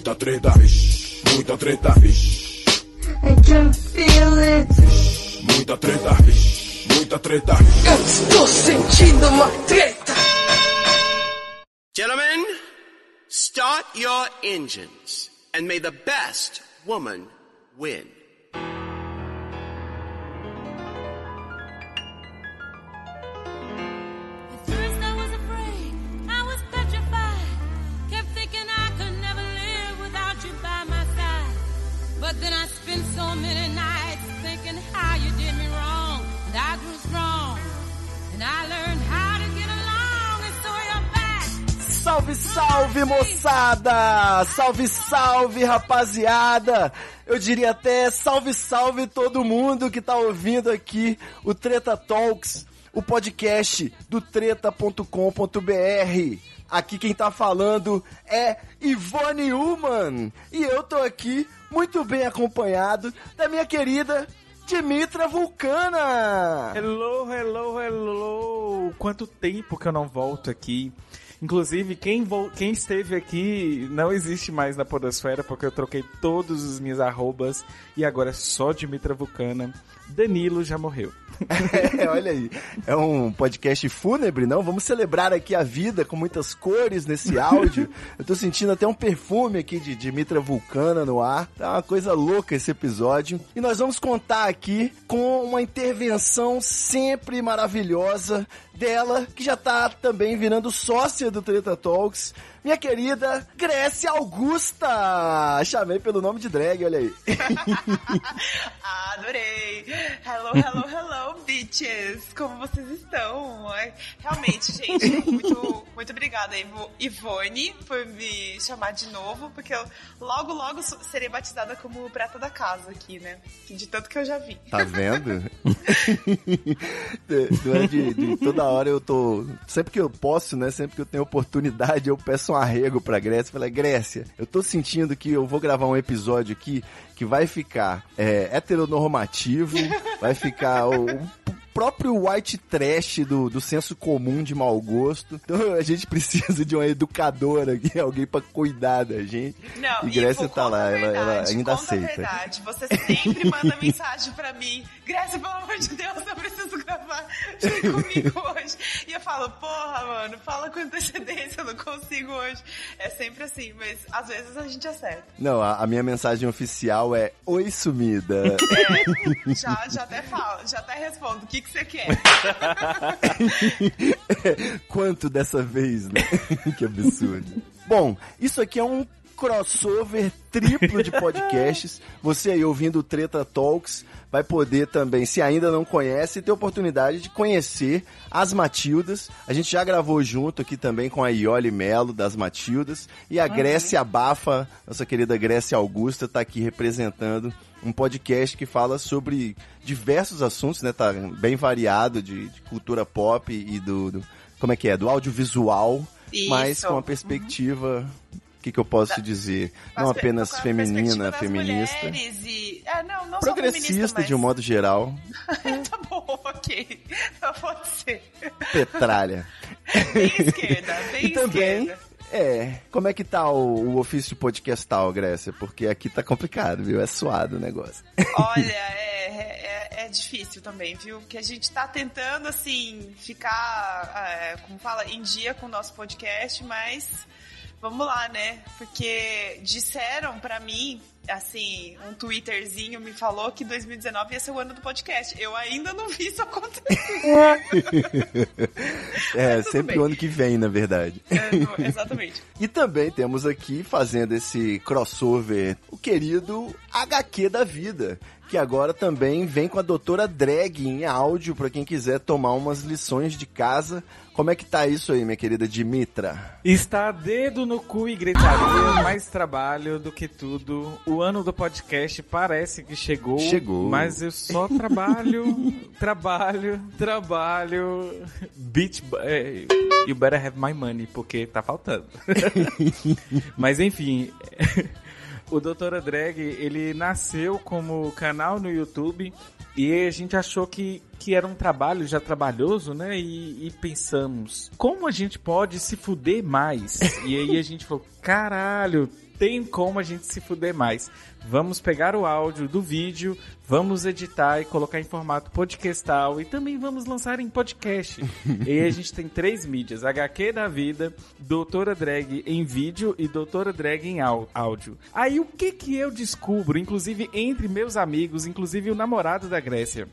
Muita treta, vixe, muita treta, vixe. I can feel it. Muita treta, muita treta. Eu estou sentindo uma treta. Gentlemen, start your engines and may the best woman win. Salve, salve, moçada! Salve, salve, rapaziada! Eu diria até salve, salve todo mundo que tá ouvindo aqui o Treta Talks, o podcast do treta.com.br. Aqui quem tá falando é Ivone Uman e eu tô aqui muito bem acompanhado da minha querida Dimitra Vulcana. Hello, hello, hello! Quanto tempo que eu não volto aqui. Inclusive, quem, vo- quem esteve aqui não existe mais na Podosfera, porque eu troquei todos os meus arrobas e agora é só Dimitra Vulcana. Danilo já morreu. É, olha aí. É um podcast fúnebre, não? Vamos celebrar aqui a vida com muitas cores nesse áudio. Eu tô sentindo até um perfume aqui de Dimitra Vulcana no ar. Tá uma coisa louca esse episódio. E nós vamos contar aqui com uma intervenção sempre maravilhosa dela, que já tá também virando sócia do Treta Talks. Minha querida Grécia Augusta! Chamei pelo nome de drag, olha aí. Adorei! Hello, hello, hello, bitches! Como vocês estão? Ai, Realmente, gente, muito, muito obrigada, Ivo- Ivone, por me chamar de novo, porque eu logo, logo serei batizada como prata da casa aqui, né? De tanto que eu já vi. Tá vendo? Durante de toda hora eu tô. Sempre que eu posso, né? Sempre que eu tenho oportunidade, eu peço um arrego pra Grécia. Falei, Grécia, eu tô sentindo que eu vou gravar um episódio aqui que vai ficar é, heteronormativo, vai ficar o, o próprio white trash do, do senso comum de mau gosto. Então a gente precisa de uma educadora aqui, alguém pra cuidar da gente. Não, e Grécia Ivo, tá lá, a ela, ela verdade, ainda aceita. verdade. Você sempre manda mensagem pra mim. Grécia, pelo amor de Deus, eu preciso gravar junto comigo hoje. E eu falo, porra, mano, fala com antecedência, eu não consigo hoje. É sempre assim, mas às vezes a gente acerta. Não, a, a minha mensagem oficial é Oi, sumida. É, já, já até falo, já até respondo. O que, que você quer? Quanto dessa vez, né? que absurdo. Bom, isso aqui é um crossover triplo de podcasts. Você aí ouvindo o Treta Talks vai poder também, se ainda não conhece, ter oportunidade de conhecer as Matildas. A gente já gravou junto aqui também com a Ioli Melo das Matildas e a Grécia Bafa, nossa querida Grécia Augusta, tá aqui representando um podcast que fala sobre diversos assuntos, né? Tá bem variado de, de cultura pop e do, do- como é que é, do audiovisual, mas Isso. com uma perspectiva, o que, que eu posso dizer, não Mas, apenas feminina, feminista, E... É, não, não progressista feminista, de um mas... modo geral, tá bom, ok. Pode ser. petralha. Bem esquerda, bem E também, esquerda. é, como é que tá o, o ofício podcastal, Grécia? Porque aqui tá complicado, viu? É suado o negócio. Olha, é, é, é difícil também, viu? Porque a gente tá tentando, assim, ficar, é, como fala, em dia com o nosso podcast, mas vamos lá, né? Porque disseram pra mim, assim, um Twitterzinho me falou que 2019 ia ser o ano do podcast. Eu ainda não vi isso acontecer. É, sempre bem. o ano que vem, na verdade. É, não, exatamente. E também temos aqui, fazendo esse crossover, o querido HQ da vida, que agora também vem com a doutora Drag em áudio, pra quem quiser tomar umas lições de casa. Como é que tá isso aí, minha querida Dimitra? Está dedo no cu e gritaria, mais trabalho do que tudo. O ano do podcast parece que chegou. Chegou. Mas eu só trabalho, trabalho, trabalho. Bitch, é, you better have my money, porque tá faltando. mas enfim. O Doutora Drag, ele nasceu como canal no YouTube e a gente achou que que era um trabalho já trabalhoso, né? E, e pensamos, como a gente pode se fuder mais? e aí a gente falou, caralho, tem como a gente se fuder mais. Vamos pegar o áudio do vídeo, vamos editar e colocar em formato podcastal e também vamos lançar em podcast. e aí a gente tem três mídias: HQ da vida, Doutora Drag em vídeo e Doutora Drag em áudio. Aí o que que eu descubro, inclusive entre meus amigos, inclusive o namorado da Grécia?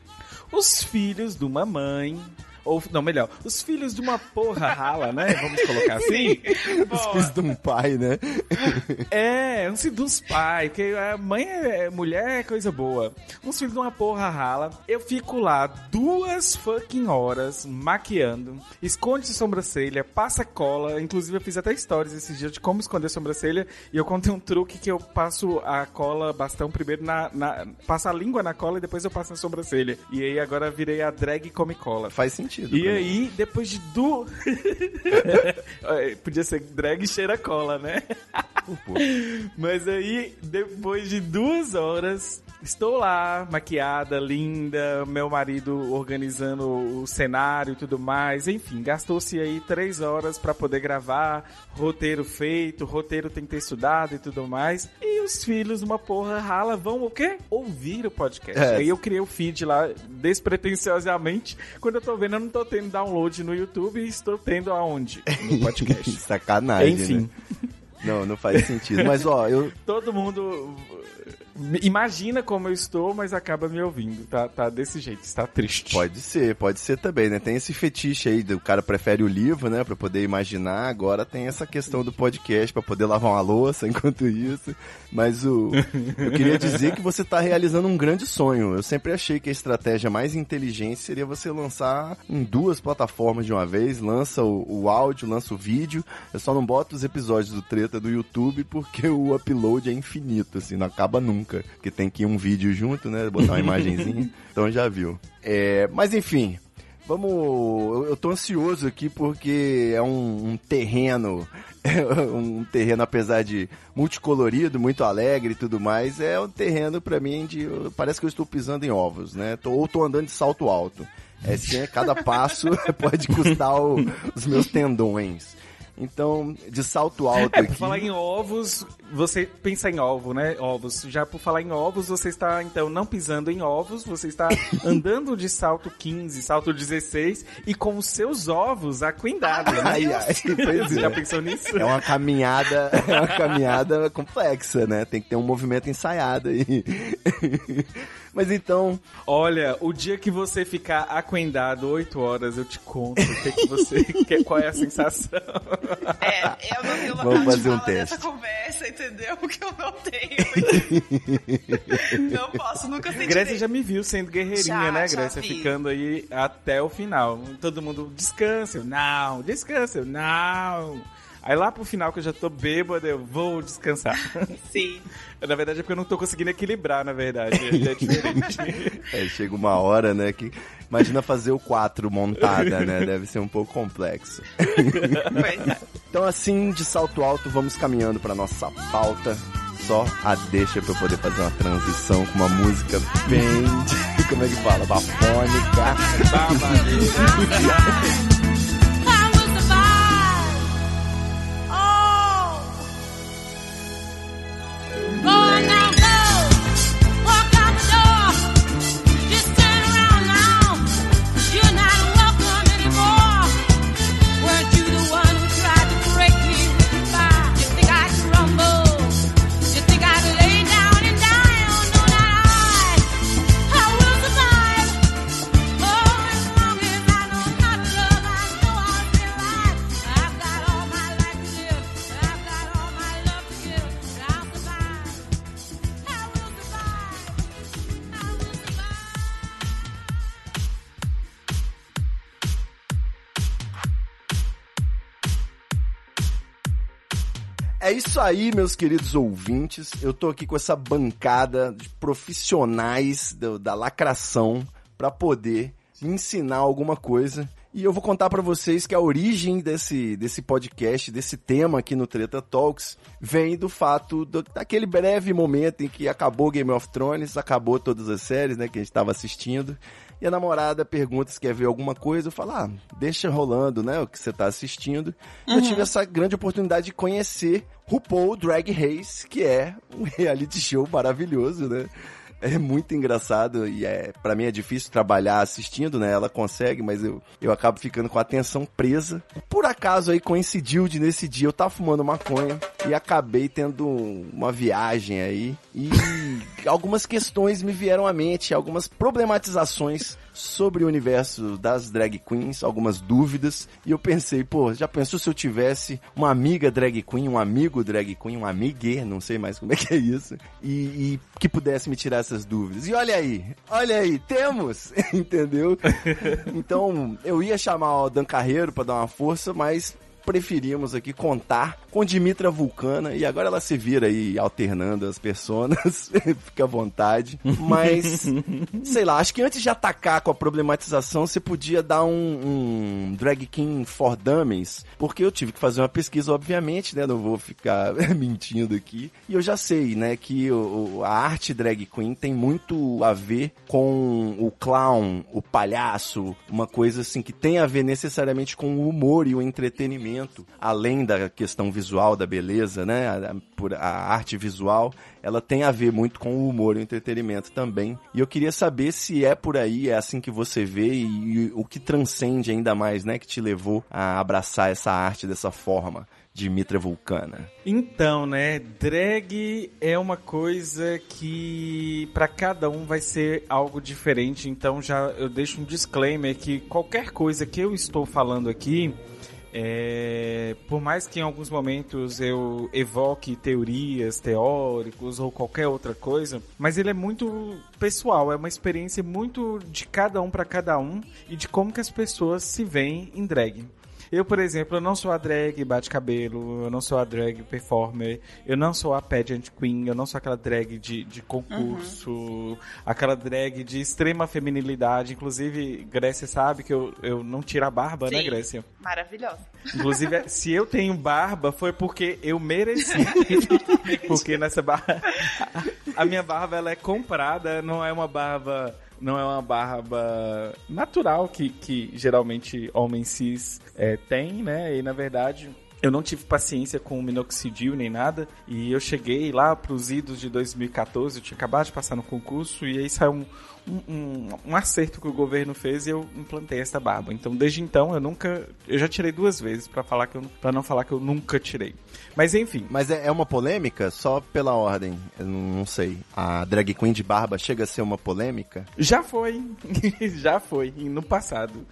Os filhos de uma mãe ou, não, melhor, os filhos de uma porra rala, né? Vamos colocar assim. Os filhos de um pai, né? É, uns filhos dos pais, porque a mãe é mulher é coisa boa. Uns filhos de uma porra rala. Eu fico lá duas fucking horas maquiando, esconde sobrancelha, passa cola. Inclusive, eu fiz até stories esses dias de como esconder sobrancelha. E eu contei um truque que eu passo a cola bastão primeiro na. na passo a língua na cola e depois eu passo na sobrancelha. E aí agora virei a drag come cola. Faz sentido. E aí, depois de du... Podia ser drag cheira cola, né? Mas aí, depois de duas horas, estou lá, maquiada, linda, meu marido organizando o cenário e tudo mais. Enfim, gastou-se aí três horas para poder gravar, roteiro feito, roteiro tem que ter estudado e tudo mais. E os filhos, uma porra rala, vão o quê? Ouvir o podcast. É. Aí eu criei o feed lá, despretensiosamente. Quando eu tô vendo, eu não tô tendo download no YouTube e estou tendo aonde? No podcast. Sacanagem. Enfim. Né? Não, não faz sentido. Mas ó, eu. Todo mundo imagina como eu estou, mas acaba me ouvindo. Tá, tá desse jeito, está triste. Pode ser, pode ser também, né? Tem esse fetiche aí, do cara prefere o livro, né? Pra poder imaginar. Agora tem essa questão do podcast pra poder lavar uma louça enquanto isso. Mas o. Eu queria dizer que você tá realizando um grande sonho. Eu sempre achei que a estratégia mais inteligente seria você lançar em duas plataformas de uma vez. Lança o, o áudio, lança o vídeo. Eu só não boto os episódios do Treta do YouTube porque o upload é infinito, assim, não acaba nunca. Porque tem que ir um vídeo junto, né? Botar uma imagenzinha. então já viu. É, mas enfim, Vamos. Eu, eu tô ansioso aqui porque é um, um terreno. um terreno, apesar de multicolorido, muito alegre e tudo mais, é um terreno para mim de. Parece que eu estou pisando em ovos, né? Tô, ou tô andando de salto alto. É assim, cada passo pode custar o, os meus tendões. Então, de salto alto É, aqui. falar em ovos, você pensa em ovo, né? Ovos. Já por falar em ovos, você está, então, não pisando em ovos, você está andando de salto 15, salto 16 e com os seus ovos aquindados, né? Ai, ai, pois Você já é. pensou nisso? É uma caminhada, é uma caminhada complexa, né? Tem que ter um movimento ensaiado aí. Mas então, Olha, o dia que você ficar aquendado 8 horas, eu te conto o que, que você quer, qual é a sensação. É, eu não tenho Vamos local de fazer um teste. conversa, entendeu? Porque eu não tenho. não posso, nunca senti. Grécia já me viu sendo guerreirinha, Já, né, Grécia? vi. Ficando aí até o final. Todo mundo, descansa, eu, não, descansa, eu, não. Aí lá pro final que eu já tô bêbado, eu vou descansar. Sim. Na verdade é porque eu não tô conseguindo equilibrar, na verdade. É diferente. é, chega uma hora, né, que imagina fazer o 4 montada, né? Deve ser um pouco complexo. É. Então assim, de salto alto, vamos caminhando para nossa pauta. Só a deixa para eu poder fazer uma transição com uma música bem, como é que fala, bafônica. I É isso aí, meus queridos ouvintes. Eu tô aqui com essa bancada de profissionais do- da lacração para poder me ensinar alguma coisa. E eu vou contar para vocês que a origem desse, desse podcast, desse tema aqui no Treta Talks, vem do fato do- daquele breve momento em que acabou Game of Thrones, acabou todas as séries, né, que a gente estava assistindo. E a namorada pergunta se quer ver alguma coisa, eu falo, ah, deixa rolando, né, o que você tá assistindo. E Eu tive essa grande oportunidade de conhecer RuPaul Drag Race, que é um reality show maravilhoso, né? É muito engraçado e é para mim é difícil trabalhar assistindo, né? Ela consegue, mas eu, eu acabo ficando com a atenção presa. Por acaso aí coincidiu de nesse dia eu tava fumando maconha e acabei tendo uma viagem aí e algumas questões me vieram à mente, algumas problematizações sobre o universo das drag queens, algumas dúvidas, e eu pensei, pô, já pensou se eu tivesse uma amiga drag queen, um amigo drag queen, um amigue, não sei mais como é que é isso, e, e que pudesse me tirar essas dúvidas. E olha aí, olha aí, temos, entendeu? Então, eu ia chamar o Dan Carreiro para dar uma força, mas preferimos aqui contar com Dimitra Vulcana e agora ela se vira aí alternando as personas, fica à vontade. Mas, sei lá, acho que antes de atacar com a problematização, você podia dar um, um Drag King for Dummies, porque eu tive que fazer uma pesquisa, obviamente, né? Não vou ficar mentindo aqui. E eu já sei, né, que o, a arte drag queen tem muito a ver com o clown, o palhaço, uma coisa assim que tem a ver necessariamente com o humor e o entretenimento, além da questão visual, da beleza, né? A, por- a arte visual, ela tem a ver muito com o humor e o entretenimento também. E eu queria saber se é por aí, é assim que você vê e, e o que transcende ainda mais, né? Que te levou a abraçar essa arte dessa forma. Dimitra Vulcana. Então, né, drag é uma coisa que pra cada um vai ser algo diferente, então já eu deixo um disclaimer que qualquer coisa que eu estou falando aqui, é, por mais que em alguns momentos eu evoque teorias, teóricos ou qualquer outra coisa, mas ele é muito pessoal, é uma experiência muito de cada um pra cada um e de como que as pessoas se veem em drag. Eu, por exemplo, eu não sou a drag bate-cabelo, eu não sou a drag performer, eu não sou a pageant queen, eu não sou aquela drag de, de concurso, aquela drag de extrema feminilidade. Inclusive, Grécia sabe que eu, eu não tiro a barba, né, Sim. Grécia? Maravilhosa. Inclusive, se eu tenho barba, foi porque eu mereci. porque nessa barba. A minha barba ela é comprada, não é uma barba. Não é uma barba natural que, que geralmente homens cis é, têm, né? E na verdade. Eu não tive paciência com o minoxidil nem nada. E eu cheguei lá pros idos de 2014. Eu tinha acabado de passar no concurso. E aí saiu um, um, um, acerto que o governo fez e eu implantei essa barba. Então, desde então, eu nunca. Eu já tirei duas vezes pra falar que eu, para não falar que eu nunca tirei. Mas enfim. Mas é, é uma polêmica? Só pela ordem, eu não, não sei. A drag queen de barba chega a ser uma polêmica? Já foi. Já foi, no passado.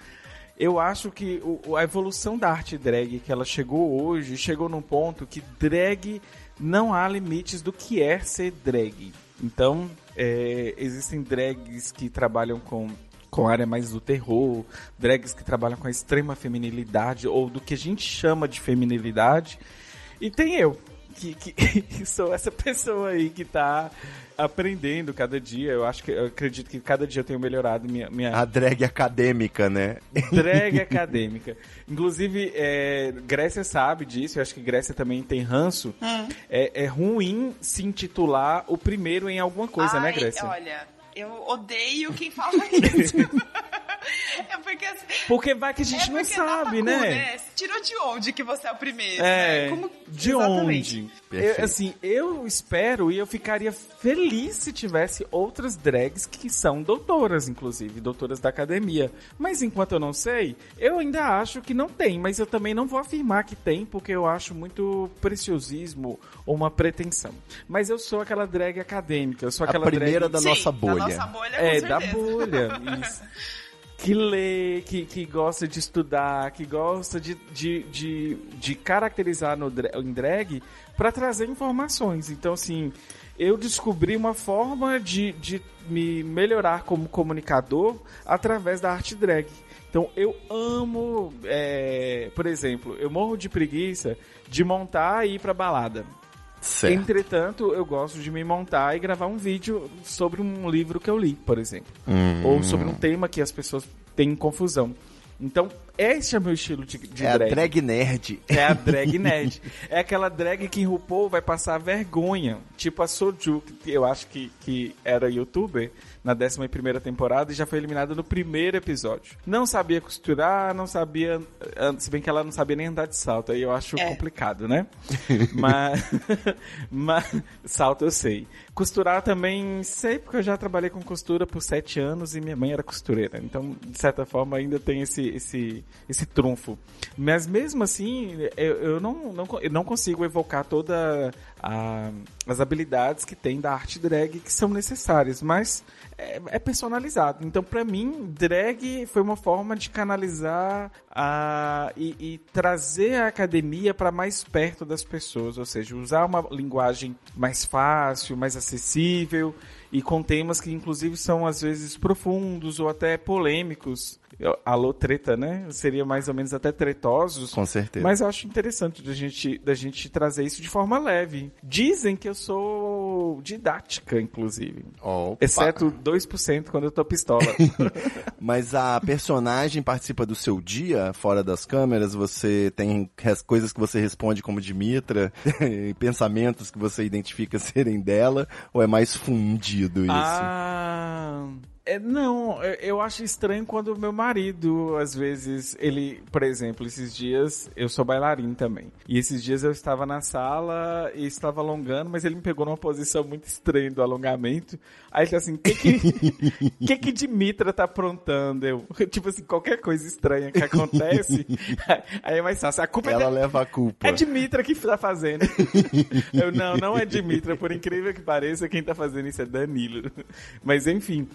Eu acho que o- a evolução da arte drag que ela chegou hoje, chegou num ponto que drag não há limites do que é ser drag. Então, é, existem drags que trabalham com com a área mais do terror, drags que trabalham com a extrema feminilidade ou do que a gente chama de feminilidade. E tem eu, que, que sou essa pessoa aí que tá aprendendo cada dia. Eu acho que eu acredito que cada dia eu tenho melhorado minha, minha A drag acadêmica, né? drag acadêmica. Inclusive, é, Grécia sabe disso, eu acho que Grécia também tem ranço. É, é ruim se intitular o primeiro em alguma coisa, né, Ai, Grécia? Olha, eu odeio quem fala isso. é porque assim, Porque vai que a gente é não sabe, pacu, né? Tirou de onde que você é o primeiro? É, né? Como- de Exatamente. onde? Perfeito. Eu, assim, eu espero e eu ficaria feliz se tivesse outras drags que são doutoras, inclusive, doutoras da academia. Mas enquanto eu não sei, eu ainda acho que não tem, mas eu também não vou afirmar que tem, porque eu acho muito preciosismo ou uma pretensão. Mas eu sou aquela drag acadêmica, eu sou A aquela primeira drag... da Sim, nossa bolha. Da nossa bolha, É, certeza. da bolha. Isso. Que lê, que, que gosta de estudar, que gosta de, de, de, de caracterizar no, em drag para trazer informações. Então, assim, eu descobri uma forma de, de me melhorar como comunicador através da arte drag. Então, eu amo, é, por exemplo, eu morro de preguiça de montar e ir pra balada. Certo. Entretanto, eu gosto de me montar e gravar um vídeo sobre um livro que eu li, por exemplo. Hum. Ou sobre um tema que as pessoas têm confusão. Então, Esse é meu estilo de, de é drag. a drag nerd. É a drag nerd. é aquela drag que RuPaul vai passar vergonha. Tipo a Soju, que eu acho que, que era youtuber na 11 temporada e já foi eliminada no primeiro episódio. Não sabia costurar, não sabia. eh, Se bem que ela não sabia nem andar de salto, aí eu acho É. complicado, né? mas, mas. Salto eu sei. Costurar também sei, porque eu já trabalhei com costura por sete anos e minha mãe era costureira. Então, de certa forma, ainda tem esse, esse, esse trunfo. Mas mesmo assim, eu, eu, não, não, eu não consigo evocar toda a, as habilidades que tem da arte drag que são necessárias, mas é, é personalizado. Então, pra mim, drag foi uma forma de canalizar a, e, e trazer a academia para mais perto das pessoas, ou seja, usar uma linguagem mais fácil, mais acessível acessível e com temas que inclusive são às vezes profundos ou até polêmicos. Alô, treta, né? Seria mais ou menos até tretosos. Com certeza. Mas eu acho interessante da gente, da gente trazer isso de forma leve. Dizem que eu sou didática, inclusive. Opa. Exceto 2% quando eu tô pistola. Mas a personagem participa do seu dia, fora das câmeras? Você tem res- coisas que você responde como Dimitra, pensamentos que você identifica serem dela, ou é mais fundido isso? Ah. É, não, eu- acho estranho quando o meu marido, às vezes, ele, por exemplo, esses dias, eu sou bailarino também. E esses dias eu estava na sala e estava alongando, mas ele me pegou numa posição muito estranha do alongamento. Aí ele assim: o que que, que que Dimitra tá aprontando? Eu, tipo assim, qualquer coisa estranha que acontece, aí é mais fácil. A culpa é Ela de- leva a culpa. é Dimitra que tá fazendo. Eu não, não é Dimitra, por incrível que pareça, quem tá fazendo isso é Danilo. Mas enfim,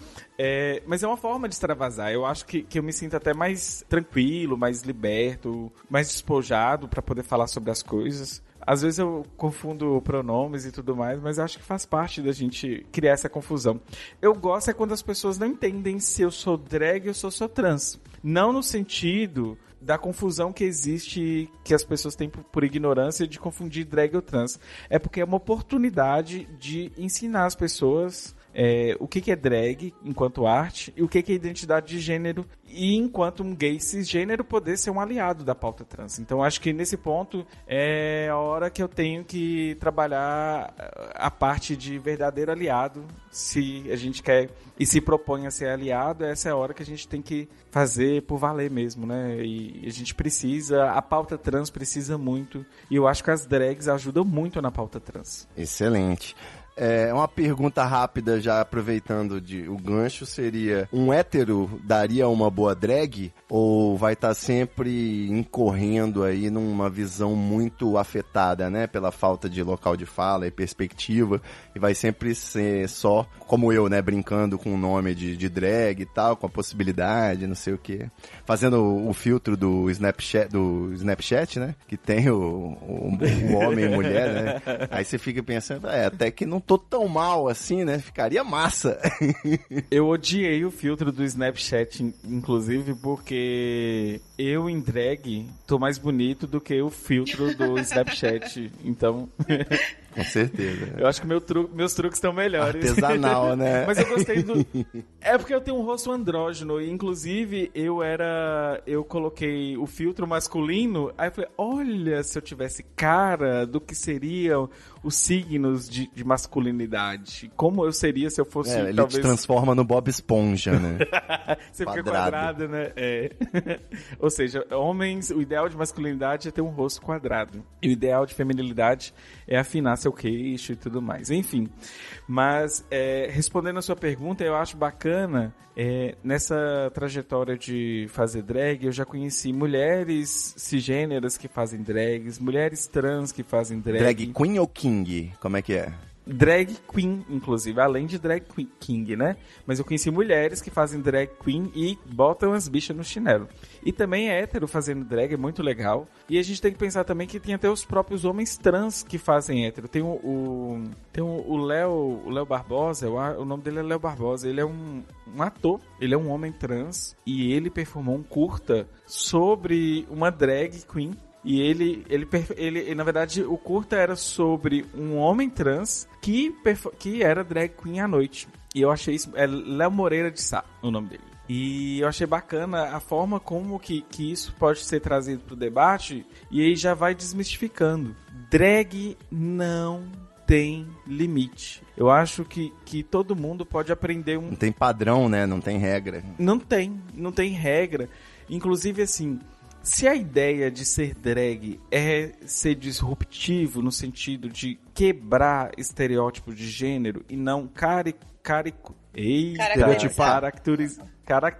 é, mas é uma forma de extravasar. Eu acho que, que eu me sinto até mais tranquilo, mais liberto, mais despojado pra poder falar sobre as coisas. Às vezes eu confundo pronomes e tudo mais, mas acho que faz parte da gente criar essa confusão. Eu gosto é quando as pessoas não entendem se eu sou drag ou se eu sou trans. Não no sentido da confusão que existe, que as pessoas têm por ignorância de confundir drag ou trans. É porque é uma oportunidade de ensinar as pessoas é, o que, que é drag enquanto arte e o que, que é identidade de gênero e enquanto um gay cisgênero poder ser um aliado da pauta trans. Então acho que nesse ponto é a hora que eu tenho que trabalhar a parte de verdadeiro aliado. Se a gente quer e se propõe a ser aliado, essa é a hora que a gente tem que fazer por valer mesmo, né? E a gente precisa, a pauta trans precisa muito. E eu acho que as drags ajudam muito na pauta trans. Excelente. É, uma pergunta rápida, já aproveitando de, o gancho, seria: um hétero daria uma boa drag? Ou vai estar sempre incorrendo aí numa visão muito afetada, né? Pela falta de local de fala e perspectiva, e vai sempre ser só, como eu, né? Brincando com o nome de, de drag e tal, com a possibilidade, não sei o quê. Fazendo o, o filtro do Snapchat, do Snapchat, né? Que tem o, o, o homem e mulher, né? Aí você fica pensando, é, até que não tô tão mal assim, né? Ficaria massa. Eu odiei o filtro do Snapchat, in- inclusive, porque eu em drag tô mais bonito do que o filtro do Snapchat. Então, Com certeza. eu acho que meu tru- meus truques estão melhores. Artesanal, né? Mas eu gostei do. É porque eu tenho um rosto andrógeno. E, inclusive, eu era. Eu coloquei o filtro masculino. Aí eu falei: olha, se eu tivesse cara do que seriam os signos de, de masculinidade. Como eu seria se eu fosse. É, ele talvez. te transforma no Bob Esponja, né? Você fica Quadrado. quadrado, né? É. Ou seja, homens, o ideal de masculinidade é ter um rosto quadrado. E o ideal de feminilidade é afinar seu queixo e tudo mais. Enfim. Mas, é, respondendo a sua pergunta, eu acho bacana, é, nessa trajetória de fazer drag, eu já conheci mulheres cisgêneras que fazem drags, mulheres trans que fazem drag. Drag Queen ou King? Como é que é? Drag queen, inclusive, além de drag queen- king, né? Mas eu conheci mulheres que fazem drag queen e botam as bichas no chinelo. E também é hétero fazendo drag, é muito legal. E a gente tem que pensar também que tem até os próprios homens trans que fazem hétero. Tem o, o- tem o o Léo, o Léo Barbosa, a- o nome dele é Léo Barbosa, ele é um, um ator, ele é um homem trans e ele performou um curta sobre uma drag queen e ele, ele, ele, ele, na verdade, o curta era sobre um homem trans que, que era drag queen à noite. E eu achei isso. É Léo Moreira de Sá, o nome dele. E eu achei bacana a forma como que, que isso pode ser trazido para o debate e aí já vai desmistificando. Drag não tem limite. Eu acho que, que todo mundo pode aprender um. Não tem padrão, né? Não tem regra. Não tem, não tem regra. Inclusive, assim, se a ideia de ser drag é ser disruptivo no sentido de quebrar estereótipos de gênero e não cari, cari, eita, Caracterizar. caracteriz, carac,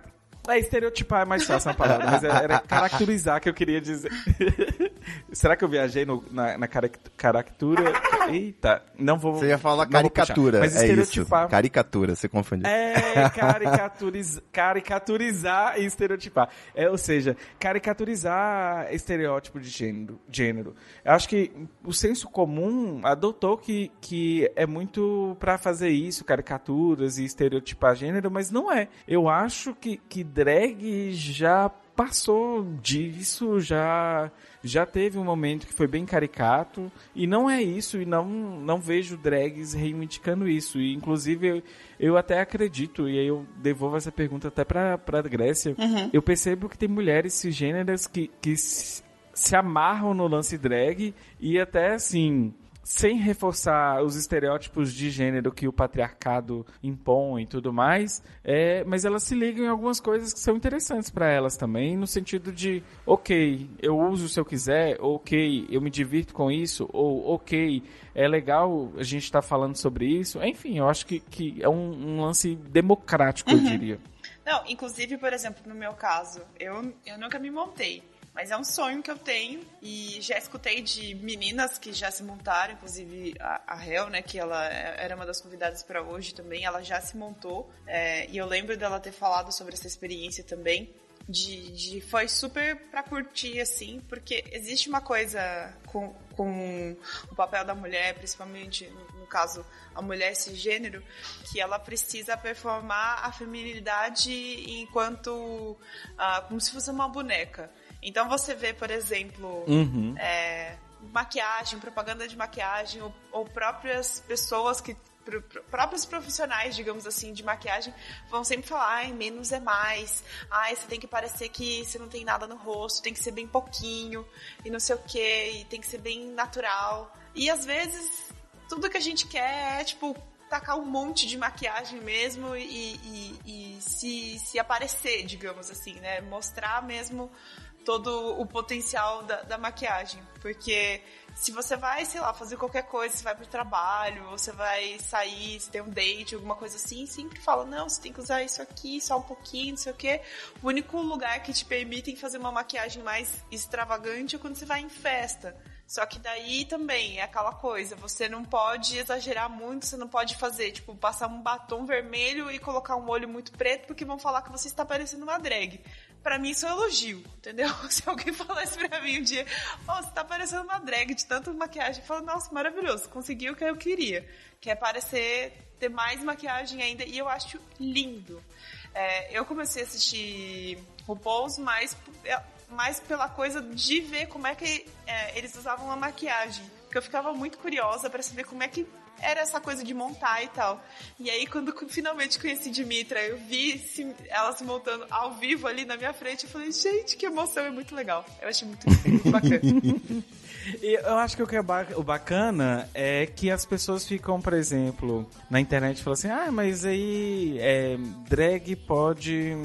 é, estereotipar é mais fácil a palavra, mas era, era caracterizar que eu queria dizer. Será que eu viajei no, na, na carac- caractura? Eita, não vou. Você ia falar puxar. caricatura. Mas é isso. estereotipar. Caricatura, você confundiu. É, caricaturiz, caricaturizar e estereotipar. É, ou seja, caricaturizar estereótipo de gênero. gênero. Eu acho que o senso comum adotou que, que é muito pra fazer isso, caricaturas e estereotipar gênero, mas não é. Eu acho que, que drag já passou disso, já já teve um momento que foi bem caricato e não é isso e não não vejo drags reivindicando isso. E inclusive eu, eu até acredito e aí eu devolvo essa pergunta até para para Grécia eu percebo que tem mulheres cisgêneras que que se, se amarram no lance drag e até assim sem reforçar os estereótipos de gênero que o patriarcado impõe e tudo mais, é, mas elas se ligam em algumas coisas que são interessantes para elas também, no sentido de, ok, eu uso se eu quiser, ok, eu me divirto com isso, ou ok, é legal a gente estar falando sobre isso. Enfim, eu acho que, que é um, um lance democrático, eu diria. Não, inclusive, por exemplo, no meu caso, eu, eu nunca me montei. Mas é um sonho que eu tenho e já escutei de meninas que já se montaram, inclusive a, Hel, né, que ela era uma das convidadas para hoje também, ela já se montou é, e eu lembro dela ter falado sobre essa experiência também. De, de foi super pra curtir assim, porque existe uma coisa com, com o papel da mulher, principalmente no, no caso a mulher cisgênero, que ela precisa performar a feminilidade enquanto ah, como se fosse uma boneca. Então você vê, por exemplo, Uhum. é, maquiagem, propaganda de maquiagem, ou, ou próprias pessoas que. pr- pr- próprios profissionais, digamos assim, de maquiagem, vão sempre falar, ai, menos é mais, ai, você tem que parecer que você não tem nada no rosto, tem que ser bem pouquinho, e não sei o que, e tem que ser bem natural. E às vezes, tudo que a gente quer é, tipo, tacar um monte de maquiagem mesmo e, e- e se, se aparecer, digamos assim, né? Mostrar mesmo todo o potencial da, da maquiagem. Porque se você vai, sei lá, fazer qualquer coisa, você vai pro trabalho, você vai sair, você tem um date, alguma coisa assim, sempre fala, não, você tem que usar isso aqui, só um pouquinho, não sei o quê. O único lugar que te permitem fazer uma maquiagem mais extravagante é quando você vai em festa. Só que daí também é aquela coisa, você não pode exagerar muito, você não pode fazer, tipo, passar um batom vermelho e colocar um olho muito preto, porque vão falar que você está parecendo uma drag. Pra mim isso é um elogio, entendeu? Se alguém falasse pra mim um dia, ó, você tá parecendo uma drag de tanta maquiagem, eu falo, nossa, maravilhoso, consegui o que eu queria. Que é parecer, ter mais maquiagem ainda, e eu acho lindo. É, eu comecei a assistir RuPaul's mais, mais pela coisa de ver como é que é, eles usavam a maquiagem. Porque eu ficava muito curiosa pra saber como é que era essa coisa de montar e tal. E aí, quando finalmente conheci Dimitra, eu vi se- ela se montando ao vivo ali na minha frente, eu falei, gente, que emoção, é muito legal. Eu achei muito, muito bacana. E eu acho que o que é o bacana é que as pessoas ficam, por exemplo, na internet e falam assim, ah, mas aí é, drag pode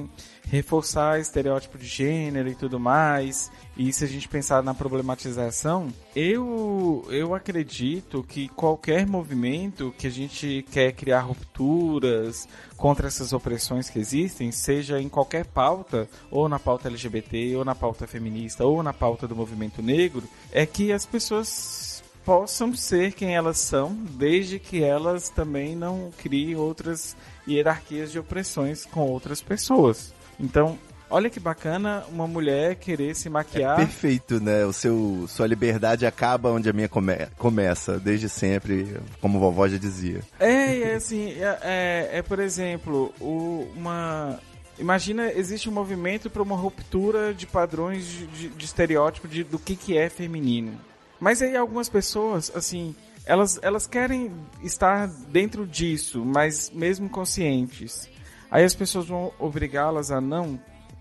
reforçar estereótipo de gênero e tudo mais. E se a gente pensar na problematização, eu, eu acredito que qualquer movimento que a gente quer criar rupturas contra essas opressões que existem, seja em qualquer pauta, ou na pauta LGBT, ou na pauta feminista, ou na pauta do movimento negro, é que as pessoas possam ser quem elas são, desde que elas também não criem outras hierarquias de opressões com outras pessoas. Então, olha que bacana uma mulher querer se maquiar. Perfeito, né? O seu, sua liberdade acaba onde a minha come- começa, desde sempre, como vovó já dizia. É, é assim, é, é, é, por exemplo, o- uma. Imagina, existe um movimento para uma ruptura de padrões de, de- de estereótipo de, do que, que é feminino. Mas aí algumas pessoas, assim, elas, elas querem estar dentro disso, mas mesmo conscientes. Aí as pessoas vão obrigá-las a não.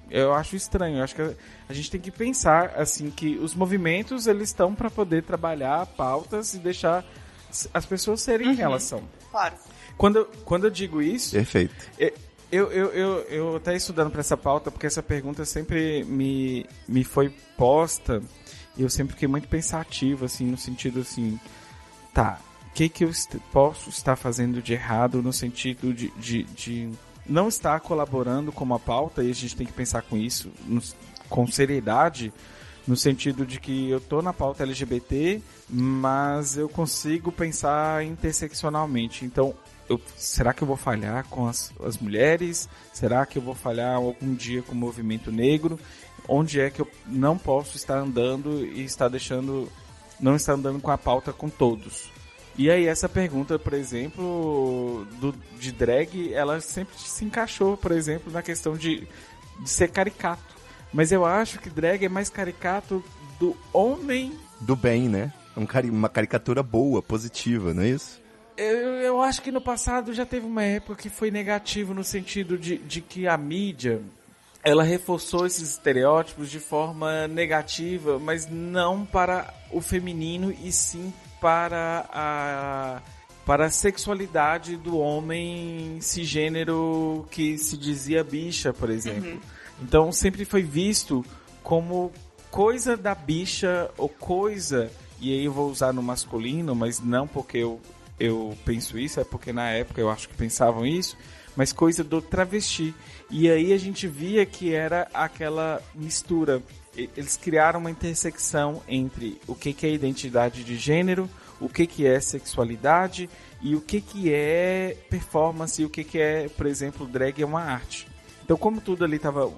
Eu acho estranho. Eu acho que a, gente tem que pensar assim que os movimentos eles estão para poder trabalhar pautas e deixar as pessoas serem quem elas são. Claro. Quando, eu- quando eu digo isso, Perfeito. é, Eu, eu, eu, eu até estudando para essa pauta, porque essa pergunta sempre me, me foi posta, e eu sempre fiquei muito pensativo, assim, no sentido assim, tá, o que que eu est- posso estar fazendo de errado no sentido de, de, de não estar colaborando com uma pauta, e a gente tem que pensar com isso, com seriedade, no sentido de que eu tô na pauta LGBT, mas eu consigo pensar interseccionalmente. Então, eu- será que eu vou falhar com as, as mulheres? Será que eu vou falhar algum dia com o movimento negro? Onde é que eu não posso estar andando e estar deixando, não estar andando com a pauta com todos? E aí essa pergunta, por exemplo, do, de drag, ela sempre se encaixou, por exemplo, na questão de, de ser caricato. Mas eu acho que drag é mais caricato do homem Do bem, né? Um cari- uma caricatura boa, positiva, não é isso? Eu, eu acho que no passado já teve uma época que foi negativo no sentido de, de que a mídia ela reforçou esses estereótipos de forma negativa, mas não para o feminino e sim para a para a sexualidade do homem cisgênero que se dizia bicha, por exemplo. Então sempre foi visto como coisa da bicha ou coisa, e aí eu vou usar no masculino, mas não porque eu, eu penso isso, é porque na época eu acho que pensavam isso, mas coisa do travesti. E aí a gente via que era aquela mistura. Eles criaram uma intersecção entre o que, que é identidade de gênero, o que, que é sexualidade e o que, que é performance e o que, que é, por exemplo, drag é uma arte. Então, como tudo ali estava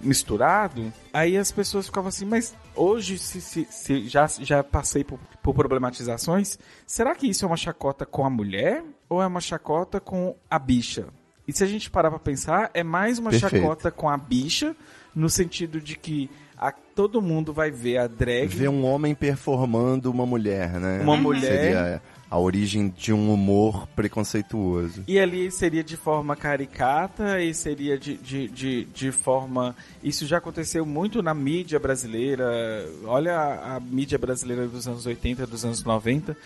misturado, aí as pessoas ficavam assim, mas hoje, se, se- se já, já passei por, por problematizações, será que isso é uma chacota com a mulher ou é uma chacota com a bicha? E se a gente parar pra pensar, é mais uma Perfeito. chacota com a bicha, no sentido de que a- todo mundo vai ver a drag Ver um homem performando uma mulher, né? Uma mulher. Seria a origem de um humor preconceituoso. E ali seria de forma caricata e seria de, de, de, de forma. Isso já aconteceu muito na mídia brasileira. Olha a, a mídia brasileira dos anos 80, dos anos 90.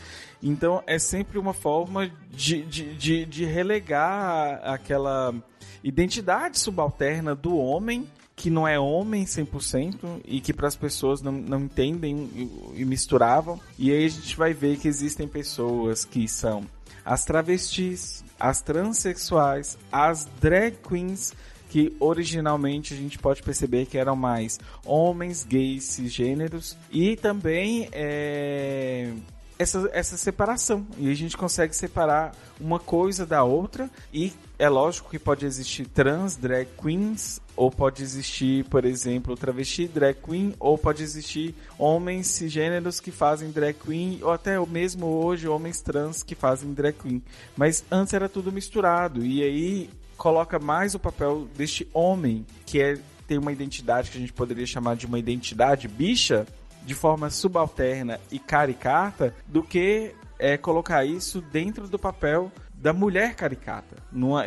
Então é sempre uma forma de, de, de, de relegar aquela identidade subalterna do homem. Que não é homem 100% e que para as pessoas não, não entendem e, e misturavam. E aí a gente vai ver que existem pessoas que são as travestis, as transexuais, as drag queens, que originalmente a gente pode perceber que eram mais homens, gays, cisgêneros, e também é, essa, essa separação. E a gente consegue separar uma coisa da outra, e é lógico que pode existir trans drag queens, ou pode existir, por exemplo, travesti drag queen, ou pode existir homens cisgêneros que fazem drag queen, ou até mesmo hoje homens trans que fazem drag queen. Mas antes era tudo misturado, e aí coloca mais o papel deste homem, que é tem uma identidade que a gente poderia chamar de uma identidade bicha, de forma subalterna e caricata, do que é, colocar isso dentro do papel da mulher caricata.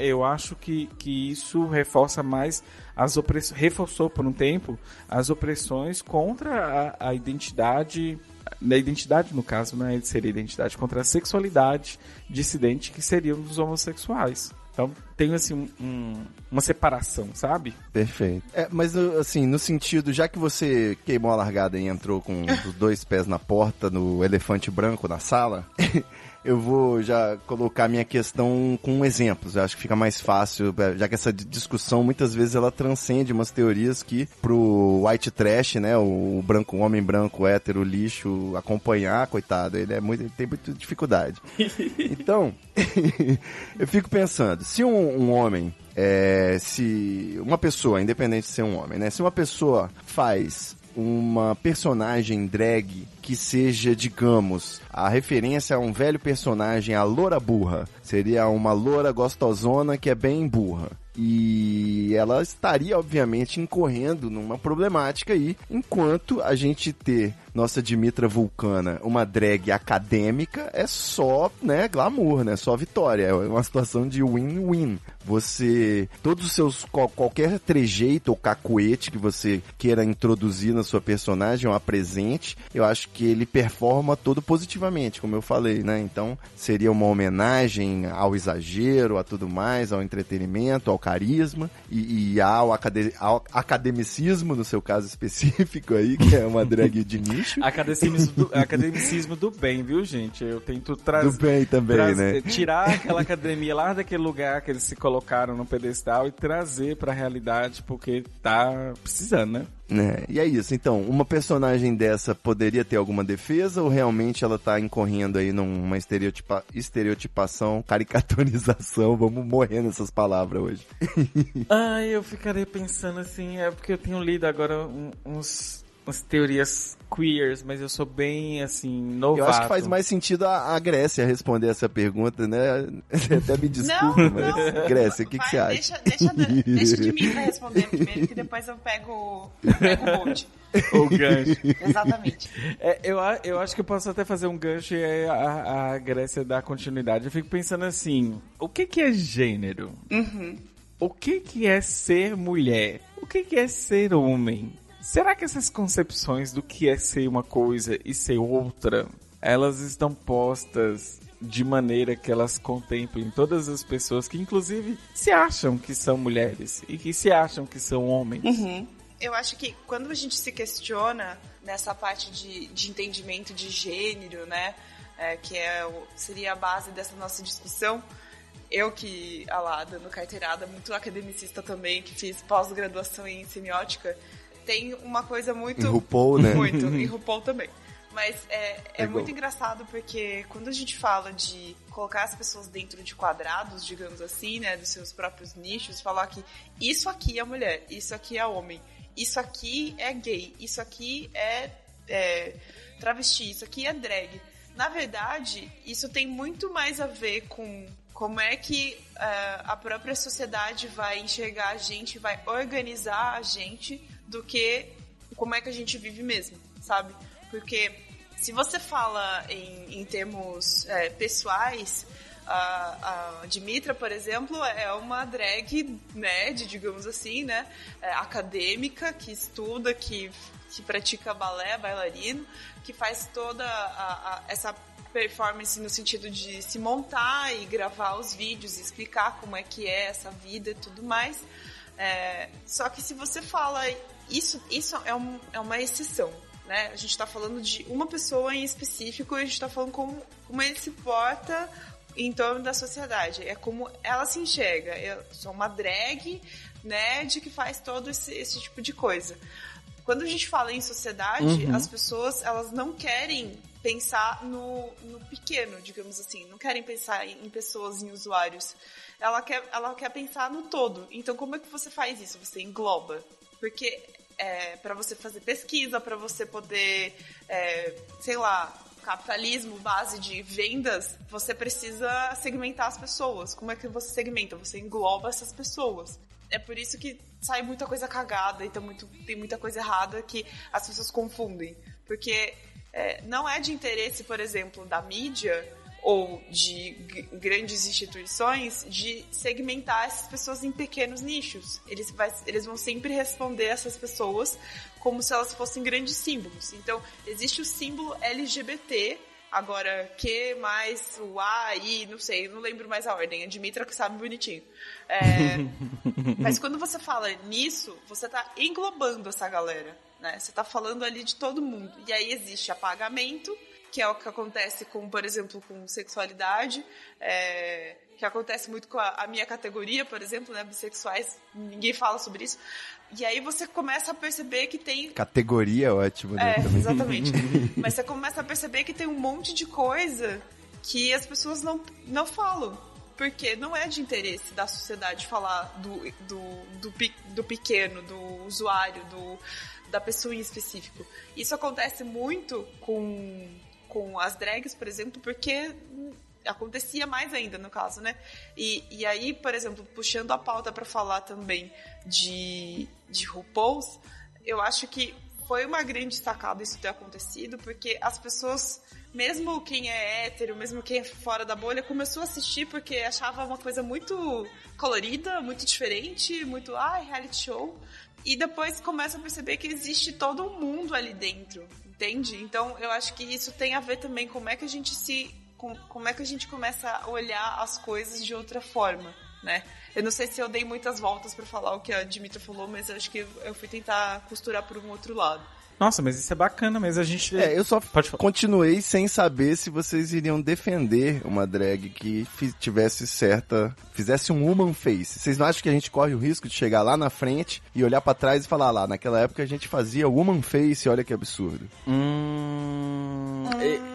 Eu acho que, que isso reforça mais as opressões, reforçou por um tempo as opressões contra a, a identidade, na identidade no caso, né, seria identidade contra a sexualidade dissidente que seriam os homossexuais. Então tem assim um- um- uma separação, sabe? Perfeito. É, mas no- assim, no sentido, já que você queimou a largada e entrou com os dois pés na porta no elefante branco na sala, eu vou já colocar minha questão com exemplos. Eu acho que fica mais fácil, é, já que essa di- discussão muitas vezes ela transcende umas teorias que pro white trash, né, o branco, o homem branco hétero lixo acompanhar, coitado, ele é muito, ele tem muita dificuldade. Então, eu fico pensando, se um, um homem, é, se uma pessoa, independente de ser um homem, né, se uma pessoa faz uma personagem drag que seja, digamos, a referência a um velho personagem, a loura burra, seria uma loura gostosona que é bem burra. E ela estaria, obviamente, incorrendo numa problemática aí, enquanto a gente ter nossa Dimitra Vulcana, uma drag acadêmica, é só, né, glamour, né? Só vitória. É uma situação de win-win. Você, todos os seus, qual- qualquer trejeito ou cacuete que você queira introduzir na sua personagem ou apresente, eu acho que ele performa todo positivamente, como eu falei, né? Então, seria uma homenagem ao exagero, a tudo mais, ao entretenimento, ao carisma e, e ao, acade- ao academicismo, no seu caso específico aí, que é uma drag de nicho. Academicismo do, academicismo do bem, viu, gente? Eu tento trazer. Do bem também, né? Tirar aquela academia lá daquele lugar que eles se colocaram no pedestal e trazer pra realidade, porque tá precisando, né? É, e é isso. Então, uma personagem dessa poderia ter alguma defesa ou realmente ela tá incorrendo aí numa estereotipa estereotipação, caricaturização? Vamos morrer nessas palavras hoje. Ai, eu ficarei pensando assim, é porque eu tenho lido agora um- uns, umas teorias queers, mas eu sou bem, assim, novato. Eu acho que faz mais sentido a, a Grécia responder essa pergunta, né? Até me desculpa, Não, mas não. Grécia, o que, que você acha? Deixa, deixa, deixa de mim pra responder primeiro, que depois eu pego, pego o bonde. O gancho. Exatamente. É, eu, eu acho que eu posso até fazer um gancho e a, a Grécia dar continuidade. Eu fico pensando assim, o que que é gênero? O que que é ser mulher? O que que é ser homem? Será que essas concepções do que é ser uma coisa e ser outra, elas estão postas de maneira que elas contemplem todas as pessoas que inclusive se acham que são mulheres e que se acham que são homens? Eu acho que quando a gente se questiona nessa parte de, de entendimento de gênero, né, é, que é seria a base dessa nossa discussão, eu que, ah lá, dando carteirada, muito academicista também, que fiz pós-graduação em semiótica, tem uma coisa muito... Em RuPaul, né? Muito, em RuPaul também. Mas é, é Igual. muito engraçado porque quando a gente fala de colocar as pessoas dentro de quadrados, digamos assim, né, dos seus próprios nichos, falar que isso aqui é mulher, isso aqui é homem, isso aqui é gay, isso aqui é, é travesti, isso aqui é drag. Na verdade, isso tem muito mais a ver com como é que eh, a própria sociedade vai enxergar a gente, vai organizar a gente, do que como é que a gente vive mesmo, sabe? Porque se você fala em, em termos é, pessoais, a, a Dimitra, por exemplo, é uma drag nerd, digamos assim, né? É, acadêmica, que estuda, que, que pratica balé, bailarino, que faz toda a- a- essa performance no sentido de se montar e gravar os vídeos, explicar como é que é essa vida e tudo mais. É, só que se você fala isso, isso é, um- é uma exceção, né? A gente está falando de uma pessoa em específico e a gente está falando como, como ele se porta em torno da sociedade. É como ela se enxerga. Eu sou uma drag nerd que faz todo esse, esse tipo de coisa. Quando a gente fala em sociedade, as pessoas elas não querem pensar no, no pequeno, digamos assim, não querem pensar em, em pessoas, em usuários. Ela quer, ela quer pensar no todo. Então, como é que você faz isso? Você engloba. Porque é, para você fazer pesquisa, para você poder, é, sei lá, capitalismo, base de vendas, você precisa segmentar as pessoas. Como é que você segmenta? Você engloba essas pessoas. É por isso que sai muita coisa cagada e tem, muito, tem muita coisa errada que as pessoas confundem. Porque é, não é de interesse, por exemplo, da mídia ou de grandes instituições de segmentar essas pessoas em pequenos nichos. Eles, vai- eles vão sempre responder essas pessoas como se elas fossem grandes símbolos. Então, existe o símbolo LGBT, agora Q mais o A, I, não sei, não lembro mais a ordem. A Dimitra que sabe bonitinho. É, mas quando você fala nisso, você tá englobando essa galera, né? Você tá falando ali de todo mundo. E aí existe apagamento, que é o que acontece com, por exemplo, com sexualidade, é, que acontece muito com a, a minha categoria, por exemplo, né? Bissexuais, ninguém fala sobre isso. E aí você começa a perceber que tem Categoria é ótimo, né? é, também. exatamente. Mas você começa a perceber que tem um monte de coisa que as pessoas não, não falam. Porque não é de interesse da sociedade falar do, do, do, do pequeno, do usuário, do, da pessoa em específico. Isso acontece muito com, com as drags, por exemplo, porque acontecia mais ainda no caso, né? E, e aí, por exemplo, puxando a pauta para falar também de, de RuPaul's, eu acho que foi uma grande sacada isso ter acontecido, porque as pessoas, mesmo quem é hétero, mesmo quem é fora da bolha, começou a assistir porque achava uma coisa muito colorida, muito diferente, muito, ah, reality show. E depois começa a perceber que existe todo um mundo ali dentro, entende? Então eu acho que isso tem a ver também com como é que a gente se. com- como é que a gente começa a olhar as coisas de outra forma, né? Eu não sei se eu dei muitas voltas pra falar o que a Dimitra falou, mas acho que eu fui tentar costurar por um outro lado. Nossa, mas isso é bacana mesmo. A gente. É, eu só continuei sem saber se vocês iriam defender uma drag que tivesse certa. fizesse um woman face. Vocês não acham que a gente corre o risco de chegar lá na frente e olhar pra trás e falar "Ah lá, naquela época a gente fazia woman face, olha que absurdo. Hum,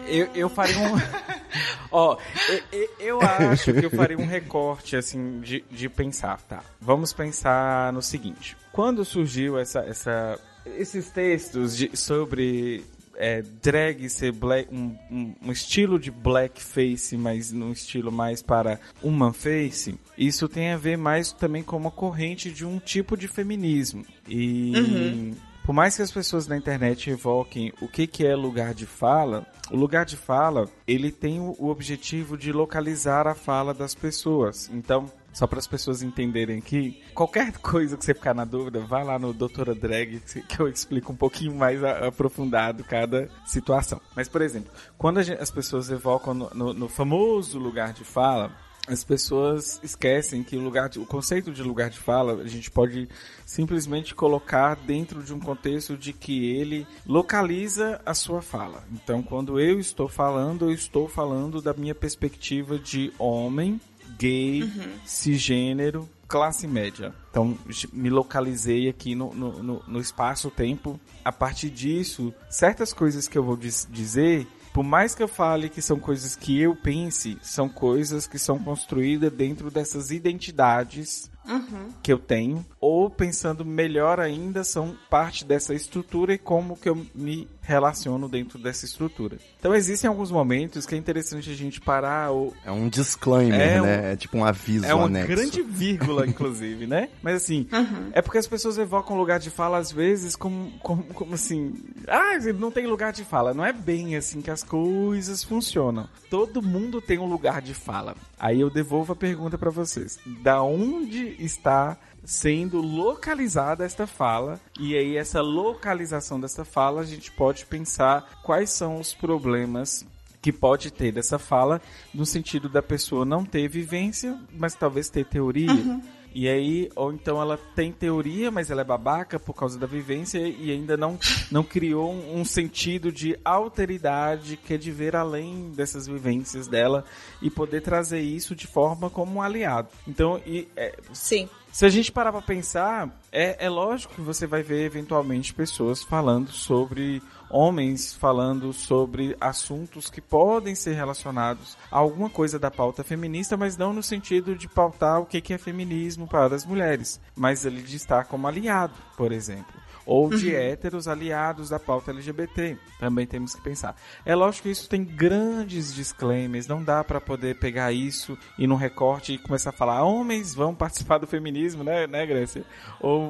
eu, eu faria um. Ó, eu, eu- eu acho que eu faria um recorte, assim, de, de pensar, tá? Vamos pensar no seguinte. Quando surgiu essa, essa, esses textos de- sobre é, drag ser black, um, um, um estilo de blackface, mas num estilo mais para human face, isso tem a ver mais também com uma corrente de um tipo de feminismo. E. Por mais que as pessoas na internet evoquem o que, que é lugar de fala, o lugar de fala, ele tem o, o objetivo de localizar a fala das pessoas. Então, só para as pessoas entenderem aqui, qualquer coisa que você ficar na dúvida, vá lá no Doutora Drag, que eu explico um pouquinho mais aprofundado cada situação. Mas, por exemplo, quando gente- as pessoas evocam no- no- no famoso lugar de fala, as pessoas esquecem que o lugar de- o conceito de lugar de fala a gente pode simplesmente colocar dentro de um contexto de que ele localiza a sua fala. Então, quando eu estou falando, eu estou falando da minha perspectiva de homem, gay, cisgênero, classe média. Então, me localizei aqui no, no, no- no espaço-tempo. A partir disso, certas coisas que eu vou diz- dizer por mais que eu fale que são coisas que eu pense, são coisas que são construídas dentro dessas identidades que eu tenho, ou pensando melhor ainda, são parte dessa estrutura e como que eu me relaciono dentro dessa estrutura. Então existem alguns momentos que é interessante a gente parar ou É um disclaimer, É um- né? É tipo um aviso é uma anexo. grande vírgula, inclusive, né? Mas assim, é porque as pessoas evocam lugar de fala às vezes como, como, como assim. Ah, não tem lugar de fala. Não é bem assim que as coisas funcionam. Todo mundo tem um lugar de fala. Aí eu devolvo a pergunta pra vocês. Da onde está sendo localizada esta fala e aí essa localização dessa fala a gente pode pensar quais são os problemas que pode ter dessa fala, no sentido da pessoa não ter vivência, mas talvez ter teoria. E aí, ou então ela tem teoria, mas ela é babaca por causa da vivência e ainda não, não criou um, um sentido de alteridade que é de ver além dessas vivências dela e poder trazer isso de forma como um aliado. Então, e, é, Sim. se a gente parar pra pensar, é, é lógico que você vai ver eventualmente pessoas falando sobre homens falando sobre assuntos que podem ser relacionados a alguma coisa da pauta feminista, mas não no sentido de pautar o que é feminismo para as mulheres, mas ele de estar como aliado, por exemplo. Ou de héteros aliados da pauta LGBT. Também temos que pensar. É lógico que isso tem grandes disclaimers. Não dá pra poder pegar isso e num recorte e começar a falar homens vão participar do feminismo, né, né Grécia? Ou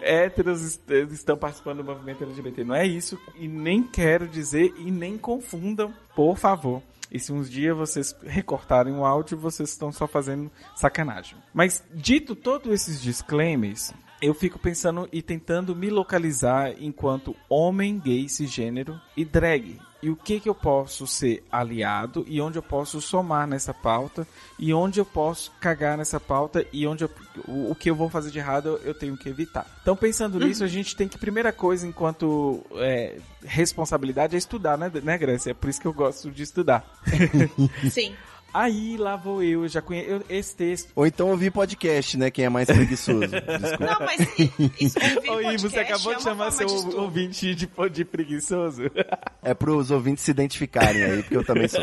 héteros est- estão participando do movimento LGBT. Não é isso. E nem quero dizer e nem confundam, por favor. E se uns dias vocês recortarem o áudio, vocês estão só fazendo sacanagem. Mas dito todos esses disclaimers, eu fico pensando e tentando me localizar enquanto homem, gay, cisgênero e drag. E o que que eu posso ser aliado e onde eu posso somar nessa pauta e onde eu posso cagar nessa pauta e onde eu- o, o que eu vou fazer de errado eu, tenho que evitar. Então pensando nisso, a gente tem que primeira coisa enquanto é, responsabilidade é estudar, né, né, Grécia? É por isso que eu gosto de estudar. Sim. Aí lá vou eu, já conheço esse texto. Ou então ouvir podcast, né? Quem é mais preguiçoso. Desculpa. Não, mas isso, ouvir Oi, podcast você acabou é de uma chamar forma seu de ouvinte de, de preguiçoso. É pros ouvintes se identificarem aí, porque eu também sou.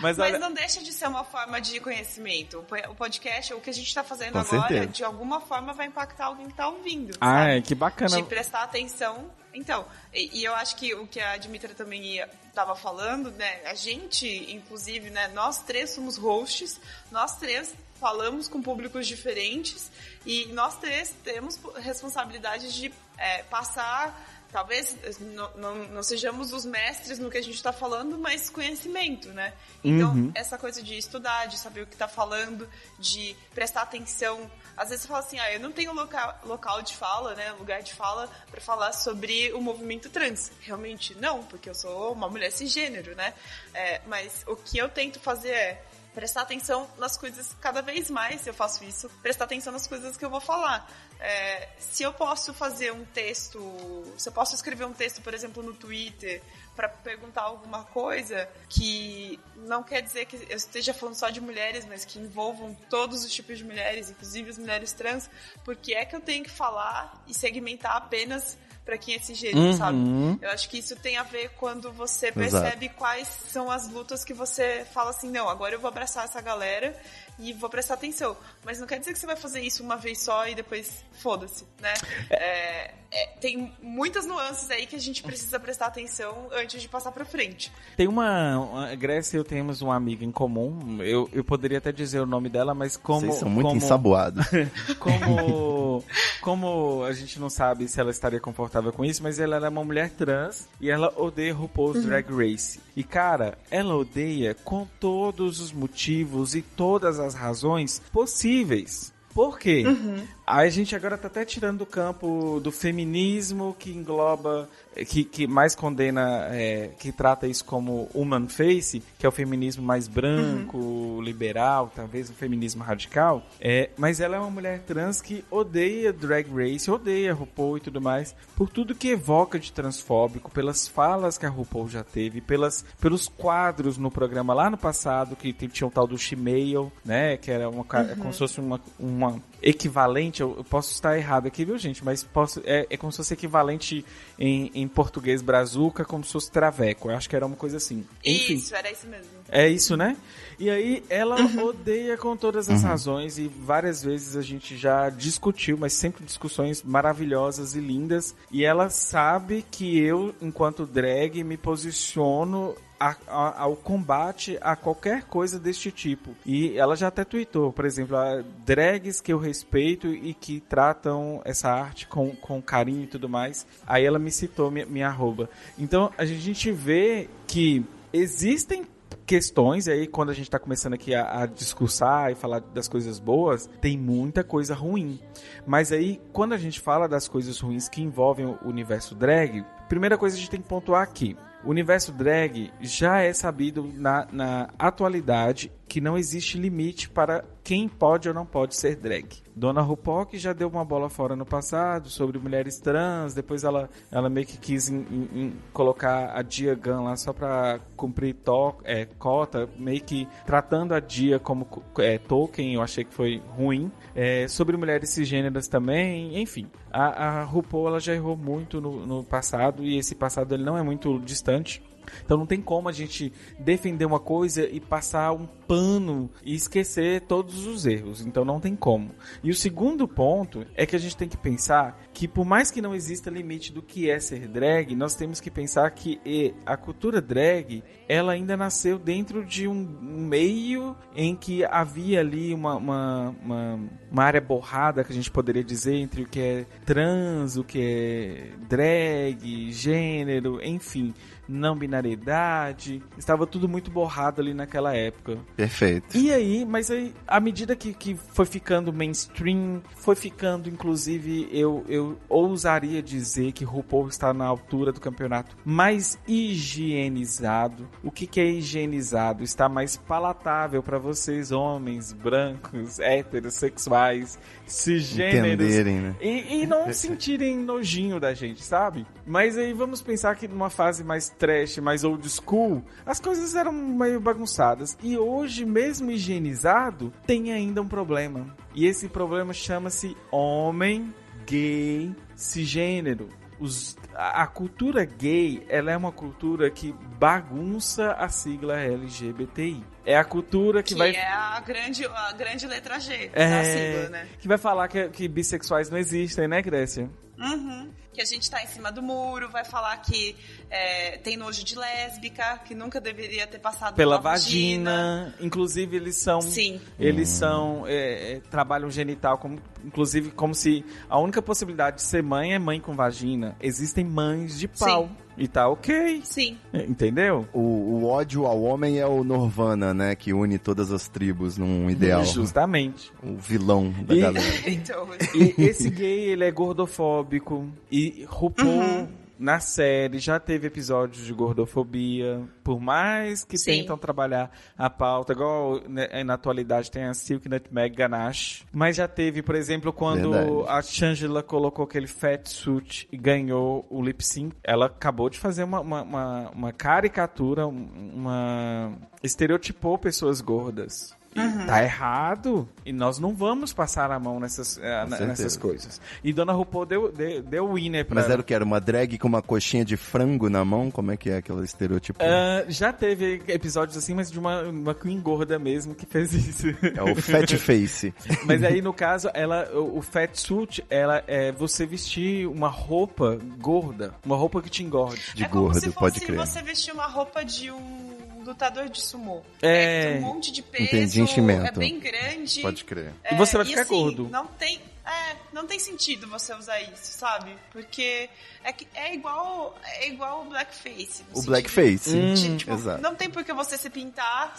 Mas Mas não deixa de ser uma forma de conhecimento. O po- O podcast, o que a gente está fazendo Com agora, certeza. de alguma forma vai impactar alguém que está ouvindo. sabe? que bacana. De prestar atenção. Então, e, e eu acho que o que a Dimitra também estava falando, né? A gente, inclusive, né? Nós três somos hosts, nós três falamos com públicos diferentes e nós três temos responsabilidade de é, passar talvez não, não, não, sejamos os mestres no que a gente está falando, mas conhecimento, né? Então, uhum. essa coisa de estudar, de saber o que está falando, de prestar atenção. Às vezes você fala assim, ah, eu não tenho local, local de fala, né? Lugar de fala para falar sobre o movimento trans. Realmente não, porque eu sou uma mulher cisgênero, né? É, mas o que eu tento fazer é prestar atenção nas coisas cada vez mais, eu faço isso, prestar atenção nas coisas que eu vou falar. É, se eu posso fazer um texto, se eu posso escrever um texto, por exemplo, no Twitter, para perguntar alguma coisa que não quer dizer que eu esteja falando só de mulheres, mas que envolvam todos os tipos de mulheres, inclusive as mulheres trans, porque é que eu tenho que falar e segmentar apenas para quem é cisgênero, uhum. sabe? Eu acho que isso tem a ver quando você percebe Exato. quais são as lutas que você fala assim, não, agora eu vou abraçar essa galera e vou prestar atenção. Mas não quer dizer que você vai fazer isso uma vez só e depois foda-se, né? É, é, tem muitas nuances aí que a gente precisa prestar atenção antes de passar pra frente. Tem uma. uma Grécia e eu temos uma amiga em comum. Eu, eu poderia até dizer o nome dela, mas como. Vocês são muito como, ensaboados. como, como a gente não sabe se ela estaria confortável com isso, mas ela é uma mulher trans e ela odeia RuPaul's uhum. Drag Race. E cara, ela odeia com todos os motivos e todas as razões possíveis. Por quê? Uhum. A gente agora tá até tirando do campo do feminismo que engloba, que, que mais condena, é, que trata isso como human face, que é o feminismo mais branco, uhum. liberal, talvez o feminismo radical. É, mas ela é uma mulher trans que odeia Drag Race, odeia RuPaul e tudo mais, por tudo que evoca de transfóbico, pelas falas que a RuPaul já teve, pelas, pelos quadros no programa lá no passado, que tinha o tal do Shemale, né, que era uma, uhum. como se fosse uma, uma equivalente, eu, eu, posso estar errado aqui, viu, gente? Mas posso, é, é como se fosse equivalente em, em português brazuca, como se fosse traveco. Eu acho que era uma coisa assim. Enfim. Isso, era isso mesmo. É isso, né? E aí ela uhum. odeia com todas as uhum. razões e várias vezes a gente já discutiu, mas sempre discussões maravilhosas e lindas. E ela sabe que eu, enquanto drag, me posiciono a, a, ao combate a qualquer coisa deste tipo. E ela já até tweetou, por exemplo, drags que eu respeito e que tratam essa arte com, com carinho e tudo mais. Aí ela me citou minha, minha arroba. Então a gente vê que existem questões, e aí quando a gente está começando aqui a, a, discursar e falar das coisas boas, tem muita coisa ruim. Mas aí, quando a gente fala das coisas ruins que envolvem o universo drag, primeira coisa a gente tem que pontuar aqui. O universo drag já é sabido na, na atualidade que não existe limite para quem pode ou não pode ser drag. Dona RuPaul que já deu uma bola fora no passado sobre mulheres trans, depois ela, ela meio que quis in, in, in, colocar a Dia Gun lá só pra cumprir to, é, cota, meio que tratando a Dia como é, token, eu achei que foi ruim. É, sobre mulheres cisgêneras também, enfim. A, a RuPaul ela já errou muito no, no passado e esse passado ele não é muito distante. Então não tem como a gente defender uma coisa e passar um pano e esquecer todos os erros. Então não tem como. E o segundo ponto é que a gente tem que pensar que por mais que não exista limite do que é ser drag, nós temos que pensar que a cultura drag, ela ainda nasceu dentro de um meio em que havia ali uma, uma, uma, uma área borrada que a gente poderia dizer entre o que é trans, o que é drag, gênero, enfim não binariedade, estava tudo muito borrado ali naquela época. Perfeito. E aí, mas aí, à medida que, que foi ficando mainstream, foi ficando, inclusive, eu, eu ousaria dizer que RuPaul está na altura do campeonato mais higienizado. O que, que é higienizado? Está mais palatável para vocês, homens, brancos, heterossexuais, cisgêneros. Entenderem, né? E, e não sentirem nojinho da gente, sabe? Mas aí vamos pensar que numa fase mais trash, mais old school, as coisas eram meio bagunçadas. E hoje, mesmo higienizado, tem ainda um problema. E esse problema chama-se homem gay cisgênero. Os, a, cultura gay, ela é uma cultura que bagunça a sigla LGBTI. É a cultura que, Que vai é a grande, a grande letra G é, da sigla, né? que vai falar que, que bissexuais não existem, né, Grécia? Uhum. Que a gente tá em cima do muro, vai falar que é, tem nojo de lésbica, que nunca deveria ter passado Pela pela vagina. Inclusive, eles são. Sim. Eles são. é, é, trabalham genital, como, inclusive, como se a única possibilidade de ser mãe é mãe com vagina. Existem mães de pau. Sim. E tá ok. Sim. Entendeu? O, o ódio ao homem é o Nirvana, né? Que une todas as tribos num ideal. Justamente. O vilão da E- galera. Então, E esse gay, ele é gordofóbico. E RuPaul, Uhum. na série, já teve episódios de gordofobia. Por mais que Sim. tentam trabalhar a pauta, igual né, na atualidade tem a Silk Nutmeg Ganache. Mas já teve, por exemplo, quando Verdade. a Shangela colocou aquele fat suit e ganhou o lip sync, ela acabou de fazer uma, uma, uma, uma caricatura, um- uma... estereotipou pessoas gordas. Uhum. Tá errado. E nós não vamos passar a mão nessas, eh, na- nessas coisas. E Dona RuPaul deu, deu, deu winner pra Mas era o que? Era uma drag com uma coxinha de frango na mão? Como é que é aquele estereotipo? Ah, já teve episódios assim, mas de uma, uma queen gorda mesmo que fez isso. É o fat face. mas aí, no caso, ela, o, fat suit, ela é você vestir uma roupa gorda. Uma roupa que te engorde. De é como gordo, se pode fosse crer. você vestir uma roupa de um lutador de sumô. É. tem um monte de peso, Entendi, enchimento. é bem grande. Pode crer. E você vai É, ficar assim, gordo. Não tem, é, não tem sentido você usar isso, sabe? Porque é, que, é igual é igual o blackface. O sentido blackface. Hum, de, tipo, exato. Não tem por que você se pintar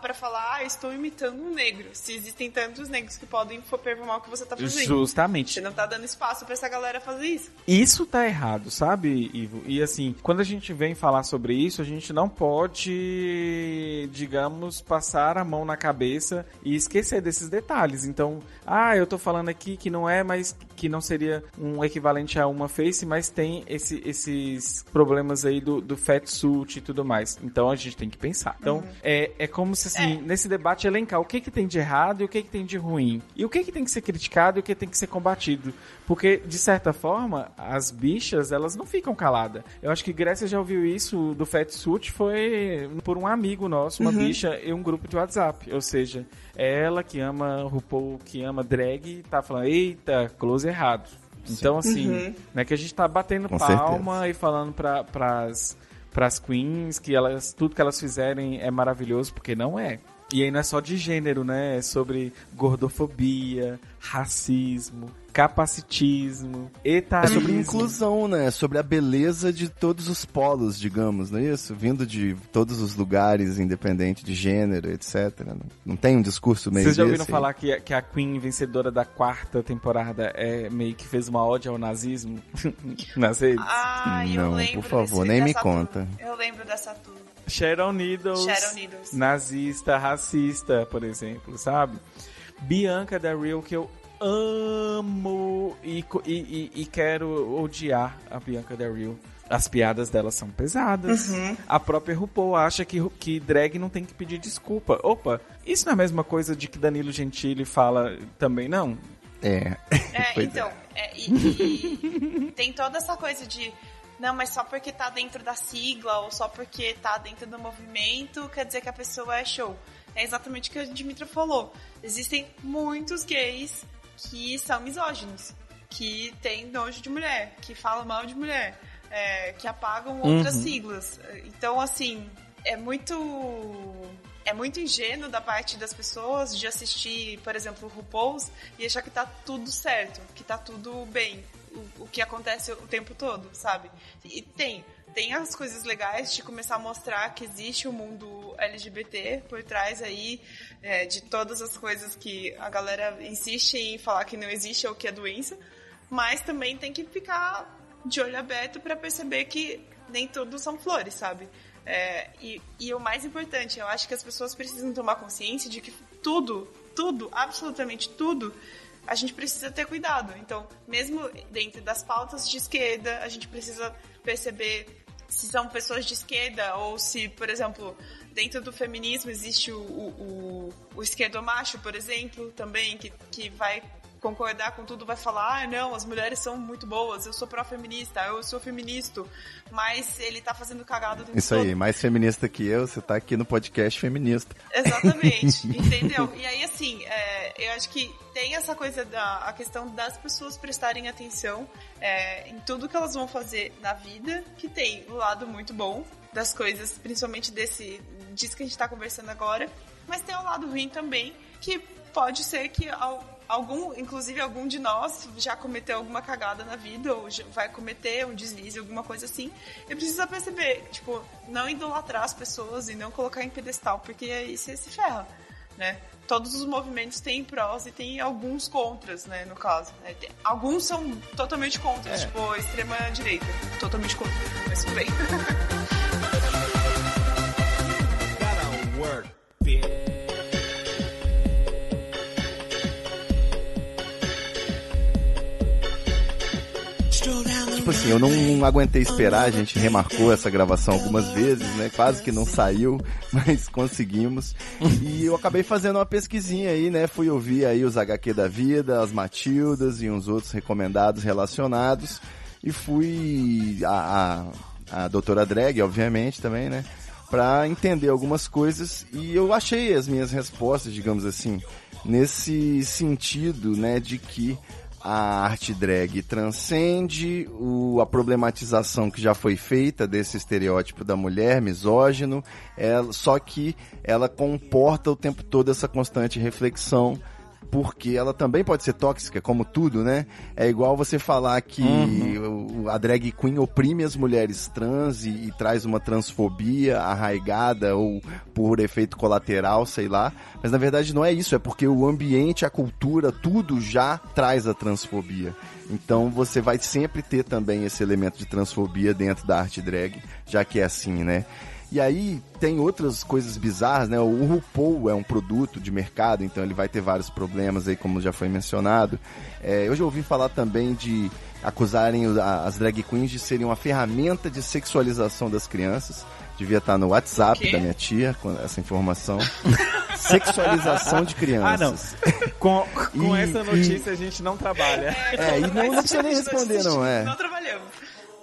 pra falar, ah, estou imitando um negro. Se existem tantos negros que podem performar o que você tá fazendo. Justamente. Você não tá dando espaço pra essa galera fazer isso. Isso tá errado, sabe, Ivo? E assim, quando a gente vem falar sobre isso, a gente não pode, digamos, passar a mão na cabeça e esquecer desses detalhes. Então, ah, eu tô falando aqui que não é, mas que não seria um equivalente a uma face, mas tem esse- esses problemas aí do, do fat suit e tudo mais. Então a gente tem que pensar. Então, é, é como assim, nesse debate elencar o que que tem de errado e o que que tem de ruim. E o que que tem que ser criticado e o que tem que ser combatido. Porque, de certa forma, as bichas, elas não ficam caladas. Eu acho que Grécia já ouviu isso do Fat Suit, foi por um amigo nosso, uma bicha e um grupo de WhatsApp. Ou seja, é ela que ama RuPaul, que ama drag, tá falando, eita, close errado. Então, assim, não é que a gente tá batendo Com palma e falando pra, pras, pras queens que elas, tudo que elas fizerem é maravilhoso, porque não é. E aí não é só de gênero, né? É sobre gordofobia, racismo, capacitismo, É etarismo. sobre inclusão, né? É sobre a beleza de todos os polos, digamos, não é isso? Vindo de todos os lugares, independente de gênero, etc. Não, tem um discurso meio Vocês já ouviram desse? falar que, a- que a Queen vencedora da quarta temporada é meio que fez uma ode ao nazismo nas redes? Ah, eu Não, lembro por favor, nem me conta. Eu lembro dessa tour. Sharon Needles, Sharon Needles. nazista, racista, por exemplo, sabe? Bianca da Real, que eu amo e, e, e- e quero odiar a Bianca da Real. As piadas dela são pesadas. Uhum. A própria RuPaul acha que, que drag não tem que pedir desculpa. Opa, isso não é a mesma coisa de que Danilo Gentili fala também, não? É. É, Pois então, é, e, e- tem toda essa coisa de não, mas só porque tá dentro da sigla ou só porque tá dentro do movimento quer dizer que a pessoa é show. É exatamente o que a Dimitra falou. Existem muitos gays que são misóginos, que têm nojo de mulher, que falam mal de mulher, é, que apagam outras siglas. Então, assim, é muito é muito ingênuo da parte das pessoas de assistir, por exemplo, o RuPaul's e achar que tá tudo certo, que tá tudo bem, o, o que acontece o tempo todo, sabe? E tem, tem as coisas legais de começar a mostrar que existe o um mundo LGBT por trás aí é, de todas as coisas que a galera insiste em falar que não existe ou que é doença, mas também tem que ficar de olho aberto para perceber que nem tudo são flores, sabe? É, e, e o mais importante, eu acho que as pessoas precisam tomar consciência de que tudo, tudo, absolutamente tudo, a gente precisa ter cuidado. Então, mesmo dentro das pautas de esquerda, a gente precisa perceber se são pessoas de esquerda ou se, por exemplo, dentro do feminismo existe o, o, o, o por exemplo, também, que, que vai concordar com tudo vai falar, ah, não, as mulheres são muito boas, eu sou pró-feminista, eu sou feminista, mas ele tá fazendo cagada o Isso todo. aí, mais feminista que eu, você tá aqui no podcast feminista. Exatamente, entendeu? E aí, assim, é, eu acho que tem essa coisa da a questão das pessoas prestarem atenção é, em tudo que elas vão fazer na vida, que tem um lado muito bom das coisas, principalmente desse disso que a gente tá conversando agora, mas tem um lado ruim também, que pode ser que algum, inclusive algum de nós já cometeu alguma cagada na vida ou vai cometer um deslize, alguma coisa assim. E precisa perceber, tipo, não idolatrar as pessoas e não colocar em pedestal, porque aí você se ferra, né? Todos os movimentos têm prós e tem alguns contras, né, no caso. né? Alguns são totalmente contras, tipo, a extrema direita, totalmente contra, mas tudo bem. Tipo assim, eu não aguentei esperar, a gente remarcou essa gravação algumas vezes, né? Quase que não saiu, mas conseguimos. E eu acabei fazendo uma pesquisinha aí, né? Fui ouvir aí os HQ da vida, as Matildas e uns outros recomendados relacionados. E fui a, a, a doutora Drag, obviamente, também, né? Pra entender algumas coisas e eu achei as minhas respostas, digamos assim, nesse sentido, né, de que a arte drag transcende o, a problematização que já foi feita desse estereótipo da mulher misógino, ela, só que ela comporta o tempo todo essa constante reflexão porque ela também pode ser tóxica, como tudo, né? É igual você falar que o- a drag queen oprime as mulheres trans e, e traz uma transfobia arraigada ou por efeito colateral, sei lá. Mas na verdade não é isso, é porque o ambiente, a cultura, tudo já traz a transfobia. Então você vai sempre ter também esse elemento de transfobia dentro da arte drag, já que é assim, né? E aí tem outras coisas bizarras, né? O RuPaul é um produto de mercado, então ele vai ter vários problemas aí, como já foi mencionado. É, eu já ouvi falar também de acusarem as drag queens de serem uma ferramenta de sexualização das crianças. Devia estar no WhatsApp da minha tia com essa informação. Sexualização de Ah, crianças. não. Com, com E- essa notícia a gente não trabalha. É, e não, não precisa nem responder, não, é. Não trabalhamos.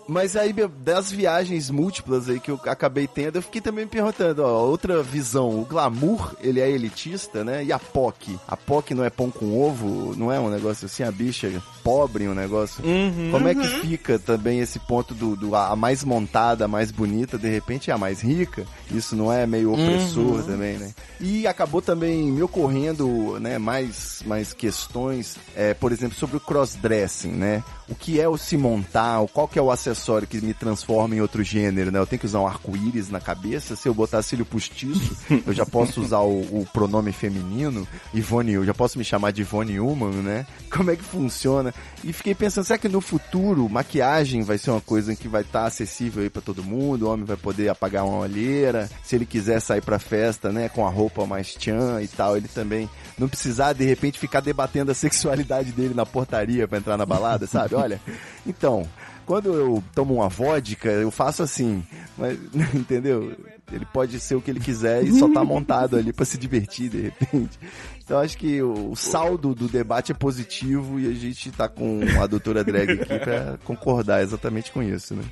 Mas aí, das viagens múltiplas aí que eu acabei tendo, eu fiquei também me perguntando, ó, outra visão, o glamour, ele é elitista, né? E a POC? A POC não é pão com ovo? Não é um negócio assim, a bicha pobre, um negócio? Como é que fica também esse ponto do, do a mais montada, a mais bonita, de repente é a mais rica? Isso não é meio opressor também, né? E acabou também me ocorrendo, né, mais, mais questões, é, por exemplo, sobre o crossdressing, né? O que é o se montar, qual que é o acessório que me transforma em outro gênero, né? Eu tenho que usar um arco-íris na cabeça, se eu botar cílio postiço, eu já posso usar o, o pronome feminino, Ivone, eu já posso me chamar de Ivone Human, né? Como é que funciona? E fiquei pensando, será que no futuro maquiagem vai ser uma coisa que vai estar acessível aí pra todo mundo? O homem vai poder apagar uma olheira, se ele quiser sair pra festa, né, com a roupa mais tchan e tal, ele também não precisar de repente ficar debatendo a sexualidade dele na portaria pra entrar na balada, sabe? Olha, então, quando eu tomo uma vodka, eu faço assim, mas, entendeu? Ele pode ser o que ele quiser e só tá montado ali pra se divertir de repente. Então acho que o saldo do debate é positivo e a gente tá com a doutora Drag aqui pra concordar exatamente com isso, né?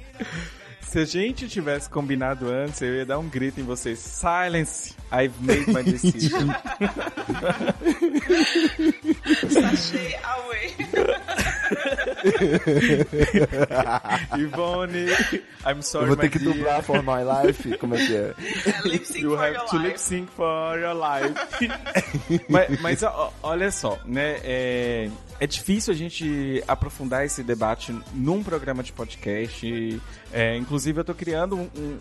Se a gente tivesse combinado antes, eu ia dar um grito em vocês. Silence! I've made my decision. Sachê away. Ivone, I'm sorry, Eu vou ter my que dear. dublar For My Life, como é que é? Sync You have to lip sync for your life. mas, mas, ó, olha só, né? É, é difícil a gente aprofundar esse debate num programa de podcast. É, inclusive, eu tô criando um, um-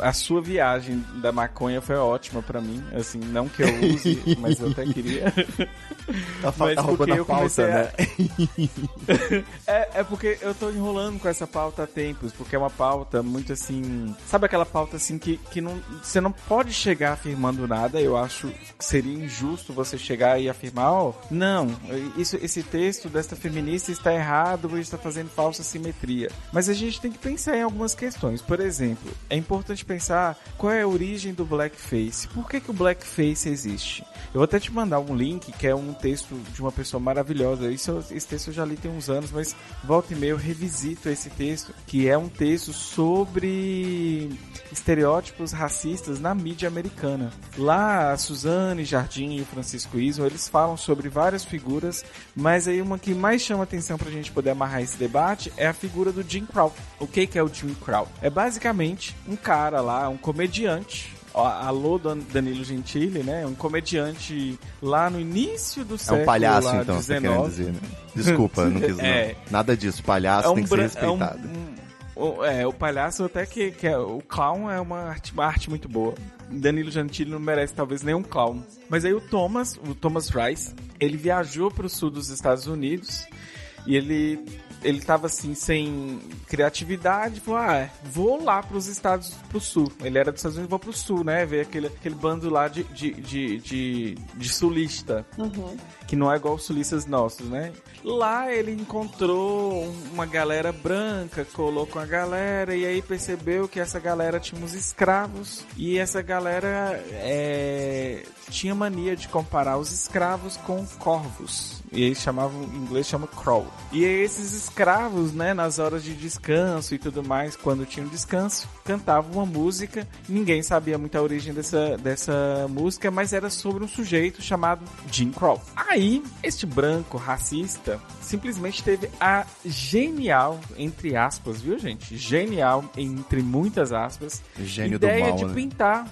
a sua viagem da maconha foi ótima pra mim. Assim, não que eu use, mas eu até queria. Tá, Mas tá porque eu pauta, a- né? É, é porque eu tô enrolando com essa pauta há tempos, porque é uma pauta muito assim. Sabe aquela pauta assim que, que não, você não pode chegar afirmando nada? Eu acho que seria injusto você chegar e afirmar, ó, não, isso, esse, esse texto desta feminista está errado ou está fazendo falsa simetria. Mas a gente tem que pensar em algumas questões. Por exemplo, é importante pensar qual é a origem do blackface. Por que, que o blackface existe? Eu vou até te mandar um link que é um texto de uma pessoa maravilhosa. Isso, esse texto eu já li tem uns anos, mas volta e meia eu revisito esse texto, que é um texto sobre estereótipos racistas na mídia americana. Lá, a Suzane Jardim e o Francisco Iso, eles falam sobre várias figuras, mas aí uma que mais chama atenção pra gente poder amarrar esse debate é a figura do Jim Crow. O que, que é o Jim Crow? É basicamente um cara lá, um comediante, Alô Danilo Gentili, né? Um comediante lá no início do século É um palhaço, lá, então, você 19. quer dizer, né? Desculpa, não quis É. não. Nada disso, palhaço É um tem que ser respeitado. É, um- um- é, o palhaço até que, que é, o clown é uma arte, uma arte muito boa. Danilo Gentili não merece talvez nenhum clown. Mas aí o Thomas, o Thomas Rice, ele viajou para o sul dos Estados Unidos e ele ele tava assim sem criatividade, falou: "Ah, é, vou lá para os estados pro sul". Ele era dos Estados Unidos, vou pro sul, né? Ver aquele aquele bando lá de de, de, de, de sulista que não é igual os sulistas nossos, né? Lá ele encontrou uma galera branca, colou com a galera e aí percebeu que essa galera tinha uns escravos e essa galera é, tinha mania de comparar os escravos com corvos. E eles chamavam, em inglês chama crow. E esses escravos, né, nas horas de descanso e tudo mais, quando tinham descanso, cantavam uma música. Ninguém sabia muito a origem dessa, dessa música, mas era sobre um sujeito chamado Jim Crow. Aí, este branco racista simplesmente teve a genial, entre aspas, viu gente? Genial, entre muitas aspas, Gênio ideia mal, de né? pintar, né,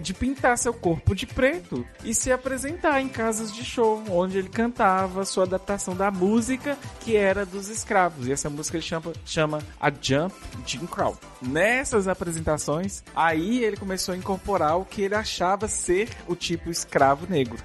de pintar seu corpo de preto e se apresentar em casas de show, onde ele cantava sua adaptação da música que era dos escravos. E essa música ele chama, chama A Jump Jim Crow. Nessas apresentações, aí ele começou a incorporar o que ele achava ser o tipo escravo negro.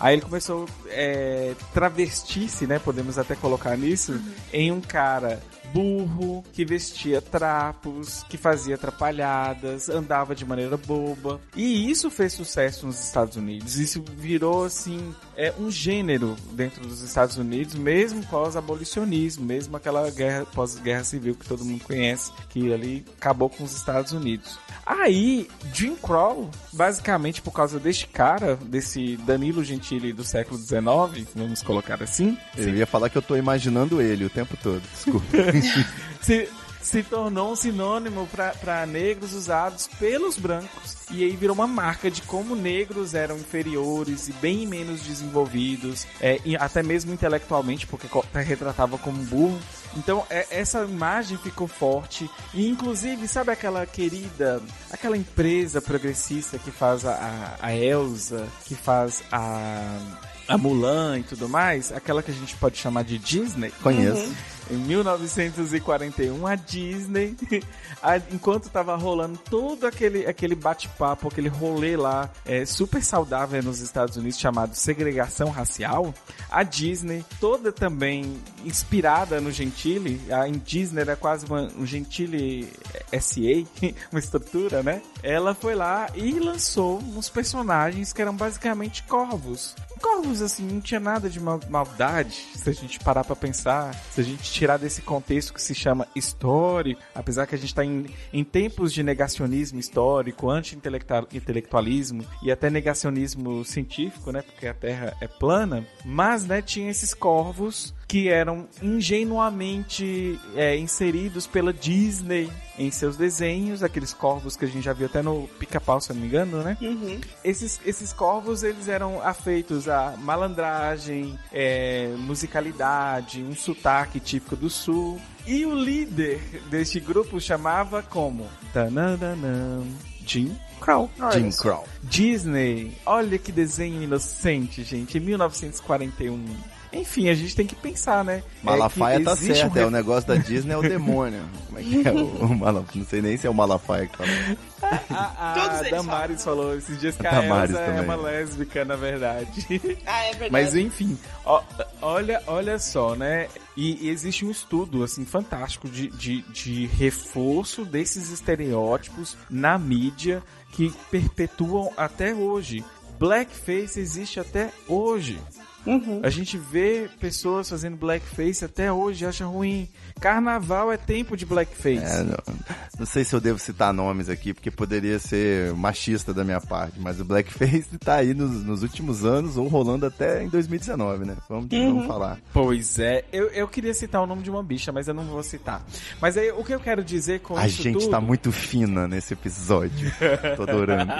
Aí ele começou é, travestir-se, né? Podemos até colocar nisso, em um cara burro, que vestia trapos, que fazia atrapalhadas, andava de maneira boba. E isso fez sucesso nos Estados Unidos. Isso virou, assim, é um gênero dentro dos Estados Unidos, mesmo pós-abolicionismo, mesmo aquela guerra, pós-guerra civil que todo mundo conhece, que ali acabou com os Estados Unidos. Aí, Jim Crow, basicamente por causa deste cara, desse Danilo Gentili do século XIX, vamos colocar assim, Eu ia falar que eu tô imaginando ele o tempo todo. Desculpa. se, se tornou um sinônimo para negros usados pelos brancos. E aí virou uma marca de como negros eram inferiores e bem menos desenvolvidos, é, e até mesmo intelectualmente, porque retratava como burro. Então é- essa imagem ficou forte. E inclusive, sabe aquela querida, aquela empresa progressista que faz a, a Elsa, que faz a, a Mulan e tudo mais, aquela que a gente pode chamar de Disney? Conheço. Em 1941, a Disney, a- enquanto tava rolando todo aquele, aquele bate-papo, aquele rolê lá é, super saudável nos Estados Unidos chamado segregação racial, a Disney, toda também inspirada no Gentili, a Disney era quase uma, um Gentili SA, uma estrutura, né? Ela foi lá e lançou uns personagens que eram basicamente corvos. Corvos, assim, não tinha nada de mal- maldade, se a gente parar pra pensar, se a gente tirar desse contexto que se chama histórico, apesar que a gente tá em, em tempos de negacionismo histórico, anti-intelectualismo e até negacionismo científico, né, porque a Terra é plana, mas, né, tinha esses corvos que eram ingenuamente é, inseridos pela Disney em seus desenhos, aqueles corvos que a gente já viu até no Pica-Pau, se eu não me engano, né? Esses, esses corvos, eles eram afeitos a malandragem, é, musicalidade, um sotaque típico do sul. E o líder deste grupo chamava como? Tananana, Jim Crow. Jim Crow. Disney, olha que desenho inocente, gente, em 1941. Enfim, a gente tem que pensar, né? Malafaia É tá certo, um é o negócio da Disney é o demônio. Como é que é o, o Malafaia? Não sei nem se é o Malafaia que fala. A, a eles Damares falou esses dias que A a, Elsa é também. uma lésbica, na verdade. Ah, é verdade. Mas enfim, ó, olha, olha só, né? E, e existe um estudo, assim, fantástico de, de, de reforço desses estereótipos na mídia que perpetuam até hoje. Blackface existe até hoje. A gente vê pessoas fazendo blackface até hoje, acha ruim. Carnaval é tempo de blackface. É, não, não sei se eu devo citar nomes aqui, porque poderia ser machista da minha parte, mas o blackface tá aí nos, nos últimos anos, ou rolando até em 2019, né? Vamos, vamos falar. Pois é, eu, eu queria citar o nome de uma bicha, mas eu não vou citar. Mas aí, o que eu quero dizer com A gente tudo... tá muito fina nesse episódio. Tô adorando.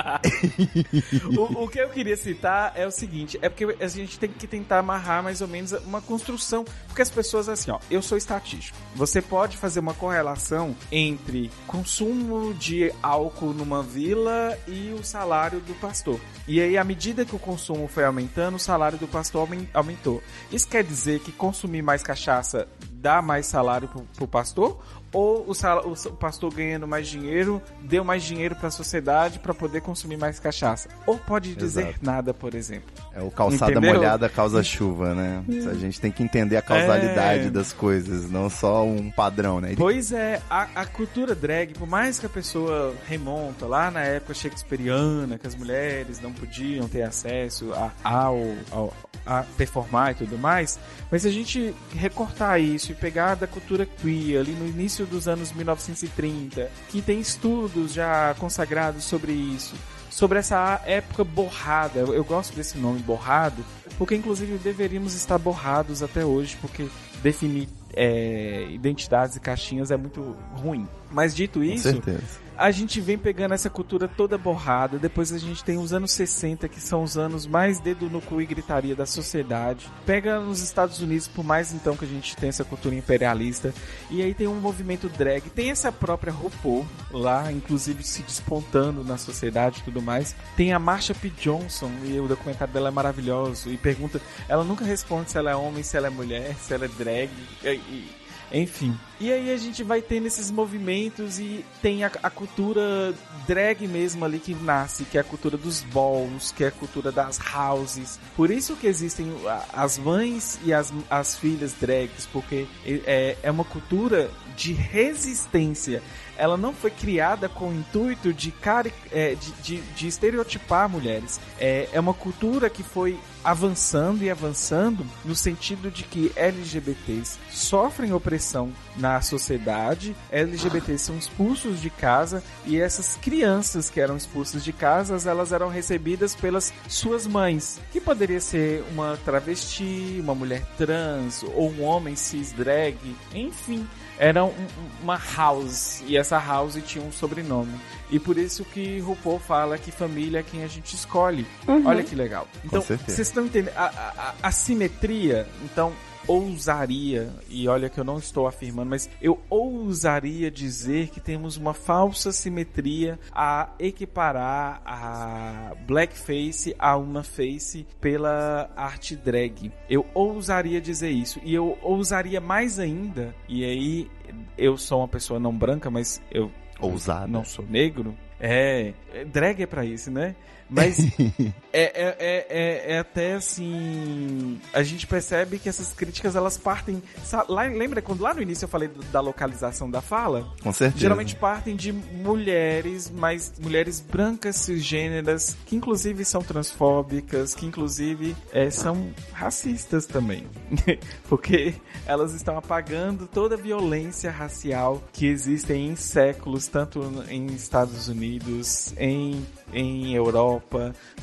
o, o que eu queria citar é o seguinte, é porque a gente tem que tentar amarrar mais ou menos uma construção, porque as pessoas assim, ó, eu sou estatístico. Você pode fazer uma correlação entre consumo de álcool numa vila e o salário do pastor. E aí, à medida que o consumo foi aumentando, o salário do pastor aumen- aumentou. Isso quer dizer que consumir mais cachaça dá mais salário pro, pro pastor? Ou o, sal- o pastor ganhando mais dinheiro deu mais dinheiro para a sociedade para poder consumir mais cachaça? Ou pode dizer Exato. nada, por exemplo. É o calçada Entendeu? molhada causa chuva, né? A gente tem que entender a causalidade É. das coisas, não só um padrão, né? Pois é, a, a cultura drag, por mais que a pessoa remonta lá na época shakespeariana, que as mulheres não podiam ter acesso a, ao, ao- a performar e tudo mais, mas se a gente recortar isso e pegar da cultura queer ali no início dos anos 1930, que tem estudos já consagrados sobre isso, sobre essa época borrada. Eu, gosto desse nome borrado, porque inclusive deveríamos estar borrados até hoje, porque definir é, identidades e caixinhas é muito ruim. Mas dito isso, certeza. A gente vem pegando essa cultura toda borrada. Depois a gente tem os anos 60, que são os anos mais dedo no cu e gritaria da sociedade. Pega nos Estados Unidos, por mais então que a gente tem essa cultura imperialista. E aí tem um movimento drag. Tem essa própria RuPaul lá, inclusive se despontando na sociedade e tudo mais. Tem a Marsha P. Johnson, e o documentário dela é maravilhoso. E pergunta, ela nunca responde se ela é homem, se ela é mulher, se ela é drag. E- e- enfim. E aí a gente vai tendo esses movimentos e tem a, a cultura drag mesmo ali que nasce, que é a cultura dos balls, que é a cultura das houses. Por isso que existem as mães e as, as filhas drags, porque é, é uma cultura de resistência. Ela não foi criada com o intuito de, cari é, de, de, de estereotipar mulheres. É, é uma cultura que foi avançando e avançando no sentido de que LGBTs sofrem opressão na sociedade, LGBTs são expulsos de casa e essas crianças que eram expulsas de casas, elas eram recebidas pelas suas mães, que poderia ser uma travesti, uma mulher trans ou um homem cis drag, enfim, era um- uma house e essa house tinha um sobrenome. E por isso que RuPaul fala que família é quem a gente escolhe. Olha que legal. Então, vocês estão entendendo a, a- a simetria? Então, ousaria, e olha que eu não estou afirmando, mas eu ousaria dizer que temos uma falsa simetria a equiparar a blackface a uma face pela arte drag. Eu ousaria dizer isso. E eu ousaria mais ainda, e aí eu sou uma pessoa não branca, mas eu Ousada. não sou negro. É, é, drag é pra isso, né? Mas é, é, é, é, é até assim. A gente percebe que essas críticas elas partem. Lá, lembra quando lá no início eu falei da localização da fala? Com certeza. Geralmente partem de mulheres, mas mulheres brancas cisgêneras, que inclusive são transfóbicas, que inclusive é, são racistas também. Porque elas estão apagando toda a violência racial que existe em séculos, tanto em Estados Unidos, em, em Europa,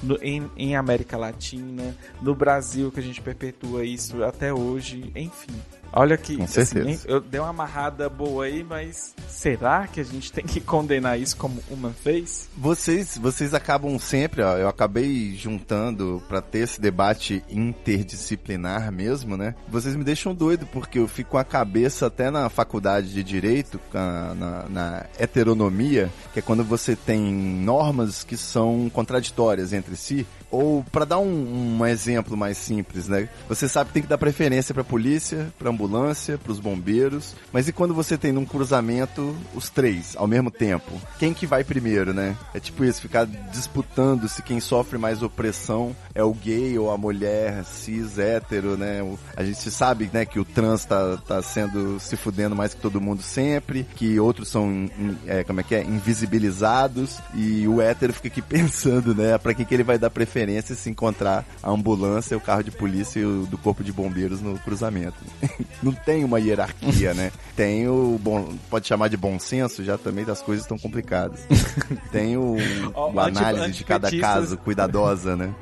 no- em, em América Latina, no Brasil, que a gente perpetua isso até hoje, enfim. Olha que Com assim, certeza. eu dei uma amarrada boa aí, mas será que a gente tem que condenar isso como uma fez? Vocês, vocês acabam sempre, ó, eu acabei juntando pra ter esse debate interdisciplinar mesmo, né? Vocês me deixam doido porque eu fico com a cabeça até na faculdade de direito, na, na heteronomia, que é quando você tem normas que são contraditórias entre si. Ou pra dar um, um exemplo mais simples, né? Você sabe que tem que dar preferência pra polícia, pra ambulância, pros bombeiros, mas e quando você tem num cruzamento os três ao mesmo tempo? Quem que vai primeiro, né? É tipo isso, ficar disputando se quem sofre mais opressão é o gay ou a mulher cis hétero, né? A gente sabe, né, que o trans tá, tá sendo se fudendo mais que todo mundo sempre, que outros são, é, como é que é, invisibilizados e o hétero fica aqui pensando, né, pra quem que ele vai dar preferência se encontrar a ambulância, o carro de polícia e o do corpo de bombeiros no cruzamento. Não tem uma hierarquia, né? Tem o bom, pode chamar de bom senso, já também as coisas estão complicadas. Tem o, Ó, o análise de cada caso cuidadosa, né?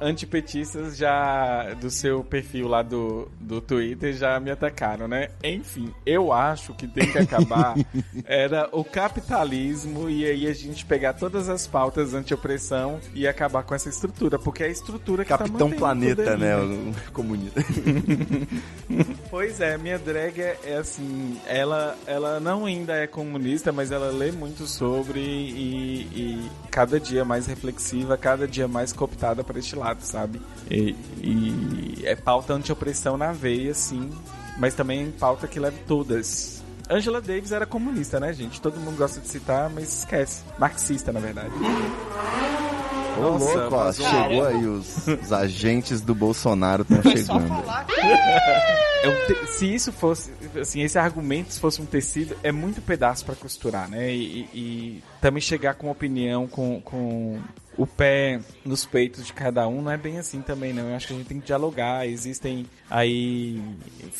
Antipetistas já do seu perfil lá do, do Twitter já me atacaram, né? Enfim, eu acho que tem que acabar era o capitalismo e aí a gente pegar todas as pautas anti-opressão e acabar com essa estrutura, porque é a estrutura que tá Capitão mantendo Planeta, né? Comunista. Pois é, minha drag é, é assim, ela, ela não ainda é comunista, mas ela lê muito sobre e, e cada dia mais reflexiva, cada dia mais cooptada para este lado, sabe? E, e é pauta anti-opressão na veia, sim, mas também pauta que leva todas. Angela Davis era comunista, né, gente? Todo mundo gosta de citar, mas esquece. Marxista, na verdade. Ô, Nossa, louco, ó, vazou. chegou aí os, os agentes do Bolsonaro estão chegando. falar que É um te- se isso fosse, assim, esse argumento se fosse um tecido, é muito pedaço pra costurar, né? E, e- e também chegar com opinião, com, com o pé nos peitos de cada um, não é bem assim também, não. Eu acho que a gente tem que dialogar. Existem aí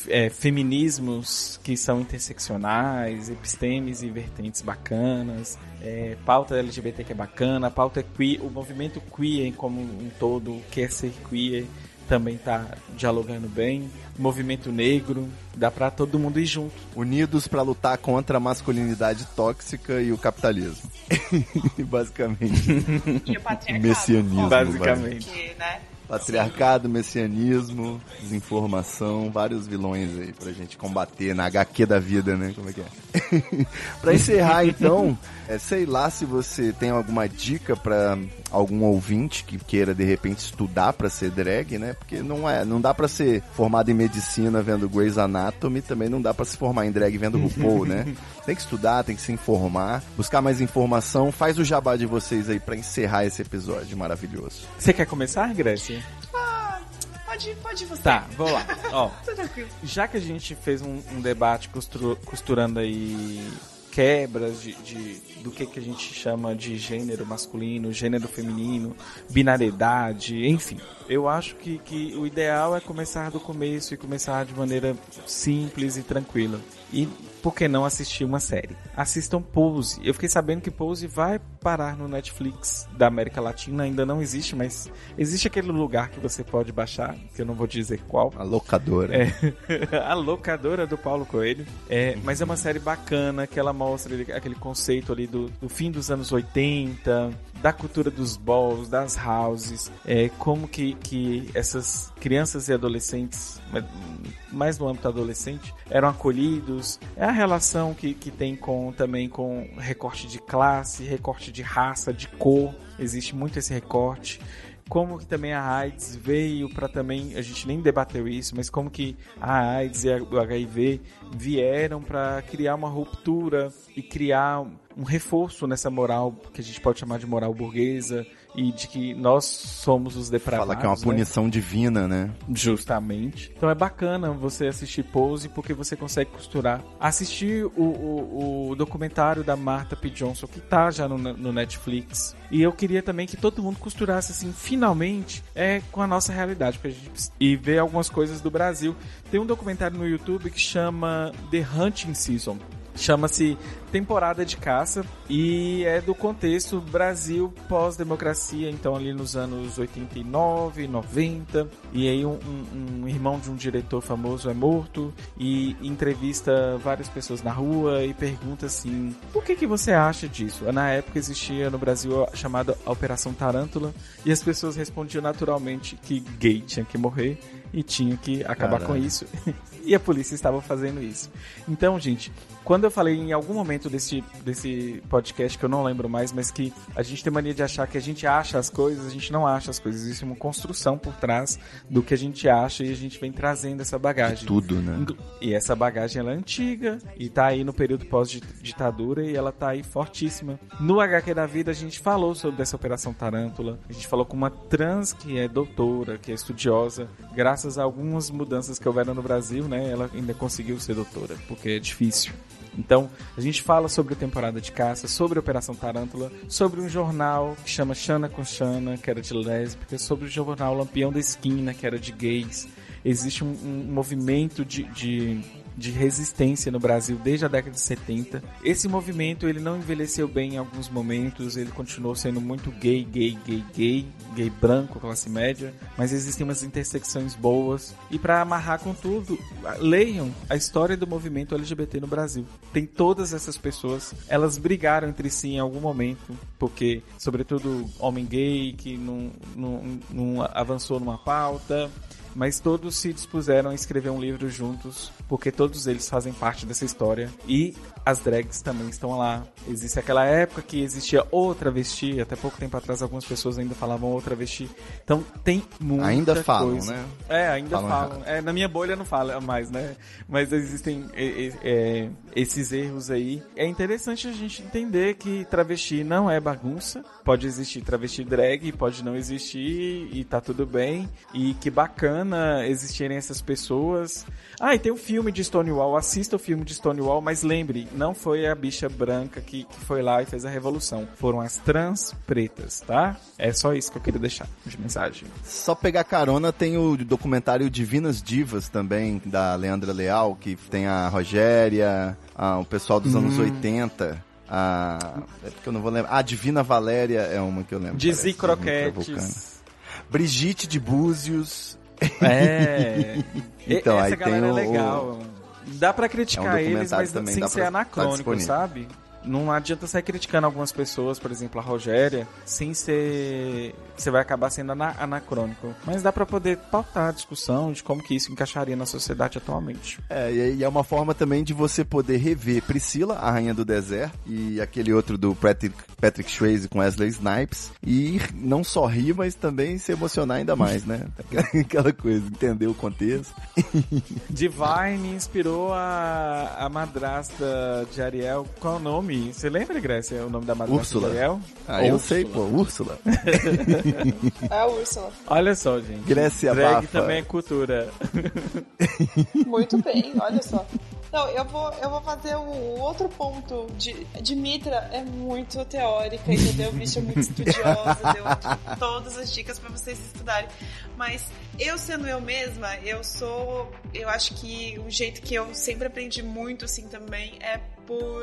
é, feminismos que são interseccionais, epistemes e vertentes bacanas, é, pauta LGBT que é bacana, pauta queer, o movimento queer como um todo quer ser queer também tá dialogando bem. Movimento negro, dá pra todo mundo ir junto. Unidos pra lutar contra a masculinidade tóxica e o capitalismo. Basicamente. e o patriarcado. Messianismo, Basicamente. Né? Patriarcado, messianismo, desinformação, vários vilões aí pra gente combater na HQ da vida, né? Como é que é? pra encerrar, então, é, sei lá se você tem alguma dica pra algum ouvinte que queira de repente estudar pra ser drag, né? Porque não é, não dá pra ser formado em medicina vendo Grey's Anatomy, também não dá pra se formar em drag vendo RuPaul, né? Tem que estudar, tem que se informar, buscar mais informação. Faz o jabá de vocês aí pra encerrar esse episódio maravilhoso. Você quer começar, Grécia? Ah, pode, pode você. Tá, vamos lá. Ó, já que a gente fez um, um debate costru- costurando aí quebras de, de- do que, que a gente chama de gênero masculino, gênero feminino, binariedade, enfim. Eu acho que, que o ideal é começar do começo e começar de maneira simples e tranquila. E por que não assistir uma série? Assistam Pose. Eu fiquei sabendo que Pose vai parar no Netflix da América Latina, ainda não existe, mas existe aquele lugar que você pode baixar, que eu não vou dizer qual. A locadora. É, a locadora do Paulo Coelho. É, mas é uma série bacana que ela mostra aquele conceito ali do, do fim dos anos 80, da cultura dos balls, das houses, é, como que, que essas crianças e adolescentes, mais no âmbito adolescente, eram acolhidos. É a relação que, que tem com também com recorte de classe, recorte de raça, de cor. Existe muito esse recorte como que também a AIDS veio para também a gente nem debateu isso, mas como que a AIDS e o HIV vieram para criar uma ruptura e criar um reforço nessa moral que a gente pode chamar de moral burguesa e de que nós somos os depravados. Fala que é uma né? punição divina, né? Justamente. Então é bacana você assistir Pose porque você consegue costurar. Assistir o, o, o documentário da Martha P. Johnson que tá já no, no Netflix. E eu queria também que todo mundo costurasse assim, finalmente, é com a nossa realidade. Porque a gente, precisa- e ver algumas coisas do Brasil. Tem um documentário no YouTube que chama The Hunting Season. Chama-se Temporada de Caça e é do contexto Brasil pós-democracia, então ali nos anos 89, 90. E aí um, um- um irmão de um diretor famoso é morto e entrevista várias pessoas na rua e pergunta assim: o que, que você acha disso? Na época existia no Brasil a chamada Operação Tarântula e as pessoas respondiam naturalmente que gay tinha que morrer e tinha que acabar com Caralho. isso. e a polícia estava fazendo isso. Então, gente, quando eu falei em algum momento desse, desse podcast, que eu não lembro mais, mas que a gente tem mania de achar que a gente acha as coisas, a gente não acha as coisas. Existe uma construção por trás do que a gente acha e a gente vem trazendo essa bagagem. Tudo, né? E essa bagagem ela é antiga e tá aí no período pós-ditadura e ela tá aí fortíssima. No HQ da vida a gente falou sobre essa operação Tarântula, a gente falou com uma trans que é doutora, que é estudiosa. Graças graças a algumas mudanças que houveram no Brasil, né, ela ainda conseguiu ser doutora, porque é difícil. Então, a gente fala sobre a temporada de caça, sobre a Operação Tarântula, sobre um jornal que chama Xana com Xana, que era de lésbica, sobre o jornal Lampião da Esquina, que era de gays. Existe um, um movimento de, de de resistência no Brasil desde a década de 70. Esse movimento ele não envelheceu bem em alguns momentos, ele continuou sendo muito gay, gay, gay, gay, gay branco, classe média, mas existem umas intersecções boas. E para amarrar com tudo, leiam a história do movimento LGBT no Brasil. Tem todas essas pessoas, elas brigaram entre si em algum momento, porque, sobretudo, homem gay que não, não, não avançou numa pauta, mas todos se dispuseram a escrever um livro juntos, porque todos eles fazem parte dessa história. E as drags também estão lá. Existe aquela época que existia outra vestir, até pouco tempo atrás algumas pessoas ainda falavam outra vestir. Então tem muita Ainda falam, coisa. né? É, ainda Falam falam. É, na minha bolha não fala mais, né? Mas existem é, é, esses erros aí. É interessante a gente entender que travesti não é bagunça. Pode existir travesti drag, pode não existir e tá tudo bem. E que bacana existirem essas pessoas. Ah, e tem o filme de Stonewall. Assista o filme de Stonewall, mas lembre, não foi a bicha branca que, que foi lá e fez a revolução. Foram as trans pretas, tá? É só isso que eu queria deixar de mensagem. Só pegar carona tem o documentário Divinas Divas também, da Leandra Leal, que tem a Rogéria, a- o pessoal dos anos 80. A, é porque eu não vou lembrar. A Divina Valéria é uma que eu lembro. Provocante. Croquetes. Brigitte de Búzios. É. Então, Essa aí tem é o- Dá pra É criticar um eles, mas também, sem ser tá anacrônico, sabe? Não adianta sair criticando algumas pessoas, por exemplo, a Rogéria, sem ser. Você vai acabar sendo ana- anacrônico. Mas dá pra poder pautar a discussão de como que isso encaixaria na sociedade atualmente. É, e e é uma forma também de você poder rever Priscila, a Rainha do Deserto, e aquele outro do Patrick, Patrick Swayze com Wesley Snipes, e não só rir, mas também se emocionar ainda mais, né? Aquela coisa, entender o contexto. Divine inspirou a, a madrasta de Ariel. Qual é o nome? Você lembra, Grécia, o nome da madrasta Úrsula. de Ariel? Ah, eu Úrsula. sei, pô, Úrsula. É a Úrsula. Olha só, gente. Grécia Drag Bafa. também é cultura. Muito bem, olha só. Não, eu vou, eu vou fazer o outro ponto. De, de Mitra é muito teórica, entendeu? Bicha é muito estudiosa, deu todas as dicas pra vocês estudarem. Mas eu sendo eu mesma, eu sou. Eu acho que o jeito que eu sempre aprendi muito, assim, também é por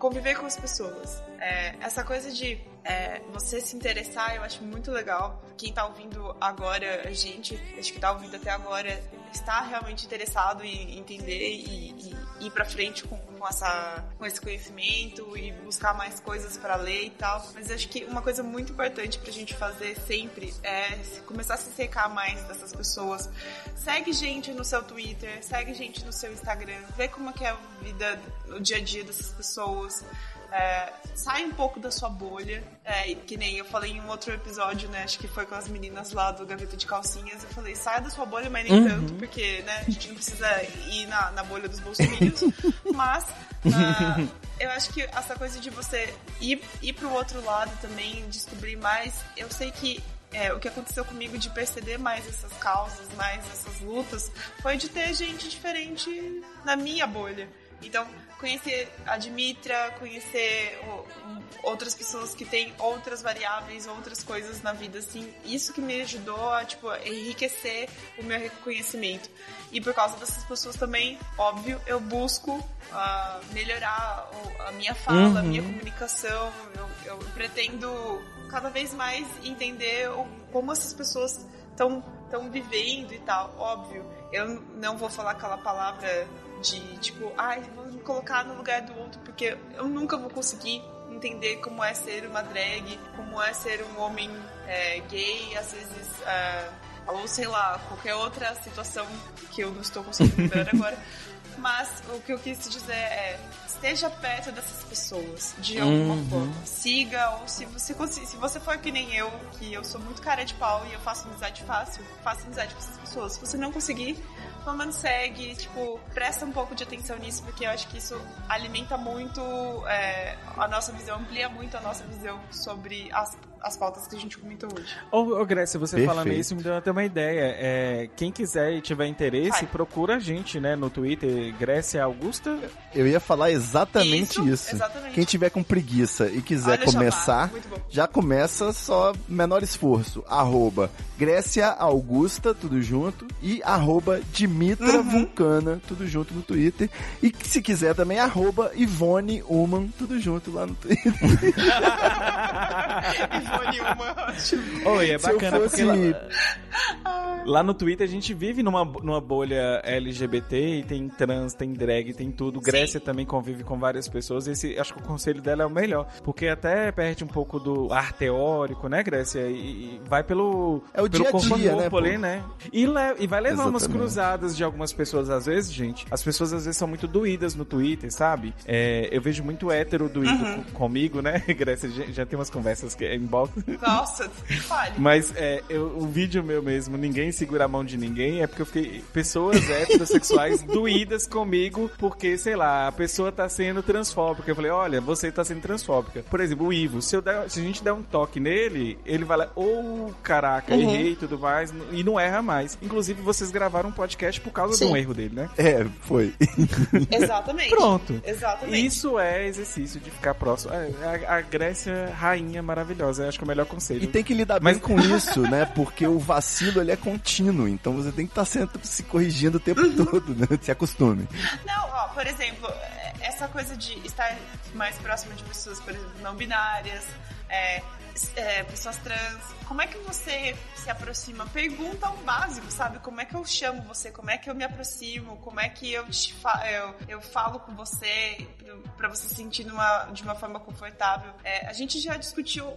conviver com as pessoas. É, essa coisa de é, você se interessar, eu acho muito legal. Quem tá ouvindo agora, a gente, acho que tá ouvindo até agora, está realmente interessado em entender e, e ir pra frente com, com, essa, com esse conhecimento e buscar mais coisas para ler e tal. Mas acho que uma coisa muito importante pra gente fazer sempre é começar a se secar mais dessas pessoas. Segue gente no seu Twitter, segue gente no seu Instagram, vê como é que é a vida, o dia a dia dessas pessoas. É, sai um pouco da sua bolha, é, que nem eu falei em um outro episódio, né? Acho que foi com as meninas lá do Gaveta de Calcinhas. Eu falei, saia da sua bolha, mas nem tanto, porque né, a gente não precisa ir na, na bolha dos bolsominions. mas ah, eu acho que essa coisa de você ir, ir pro outro lado também, descobrir mais. Eu sei que é, o que aconteceu comigo de perceber mais essas causas, mais essas lutas, foi de ter gente diferente na minha bolha. Então, conhecer a Dimitra, conhecer outras pessoas que têm outras variáveis, outras coisas na vida, assim, isso que me ajudou a, tipo, enriquecer o meu reconhecimento. E por causa dessas pessoas também, óbvio, eu busco ah, melhorar a minha fala, a minha comunicação, eu, eu pretendo cada vez mais entender como essas pessoas estão estão vivendo e tal. Óbvio, eu não vou falar aquela palavra de tipo, ai, vou me colocar no lugar do outro, porque eu nunca vou conseguir entender como é ser uma drag, como é ser um homem é, gay, às vezes, é, ou sei lá, qualquer outra situação que eu não estou conseguindo lembrar agora. Mas o que eu quis dizer é esteja perto dessas pessoas de alguma forma. Siga ou se você se você for que nem eu, que eu sou muito cara de pau e eu faço amizade fácil, faça amizade com essas pessoas. Se você não conseguir, menos segue, tipo, presta um pouco de atenção nisso, porque eu acho que isso alimenta muito é, a nossa visão, amplia muito a nossa visão sobre as, as pautas que a gente comentou hoje. Ô, ô Grécia, você Perfeito. falando isso me deu até uma ideia. É, quem quiser e tiver interesse, Vai. procura a gente, né, no Twitter, Grécia Augusta. Eu ia falar exatamente Isso, isso. exatamente. Quem tiver com preguiça e quiser Olha começar, já começa só menor esforço. Arroba Grécia Augusta, tudo junto, e arroba Dimitra Uhum. Vulcana, tudo junto no Twitter. E que se quiser também, arroba Ivone Uman, tudo junto lá no Twitter. Ivone uma, ótimo. Oi, é bacana fosse- porque lá, lá no Twitter a gente vive numa, numa bolha LGBT e tem trans, tem drag, tem tudo. Grécia também convive com várias pessoas. Esse, acho que o conselho dela é o melhor, porque até perde um pouco do ar teórico, né, Grécia? E, e vai pelo É o pelo dia a dia, né, ali, né? E, le- e vai levar umas Exatamente. cruzadas de algumas pessoas às vezes, gente. As pessoas às vezes são muito doídas no Twitter, sabe? É, eu vejo muito hétero doído Uhum. co- comigo, né, Grécia? Já, já tem umas conversas que é em Nossa, fale. Mas é, eu, o vídeo meu mesmo, ninguém segura a mão de ninguém, é porque eu fiquei. Pessoas heterossexuais doídas comigo, porque, sei lá, a pessoa tá sendo transfóbica. Eu falei, olha, você tá sendo transfóbica. Por exemplo, o Ivo, se, eu der- se a gente der um toque nele, ele vai lá, ô caraca, errei e tudo mais, e não erra mais. Inclusive, vocês gravaram um podcast por causa de um Sim. erro dele, né? É, foi. Exatamente. Pronto. Exatamente. Isso é exercício de ficar próximo. É, A, a Grécia, rainha maravilhosa, eu acho que é o melhor conselho. E tem que lidar Mas- bem com isso, né? Porque o vacilo ele é contínuo, então você tem que estar sempre se corrigindo o tempo todo, né? Se acostume. Não, ó, por exemplo, é, essa coisa de estar mais próximo de pessoas, por exemplo, não binárias, é, é, pessoas trans, como é que você se aproxima? Pergunta o básico, sabe? Como é que eu chamo você? Como é que eu me aproximo? Como é que eu, te fa eu, eu falo com você pra você se sentir numa, de uma forma confortável? É, a gente já discutiu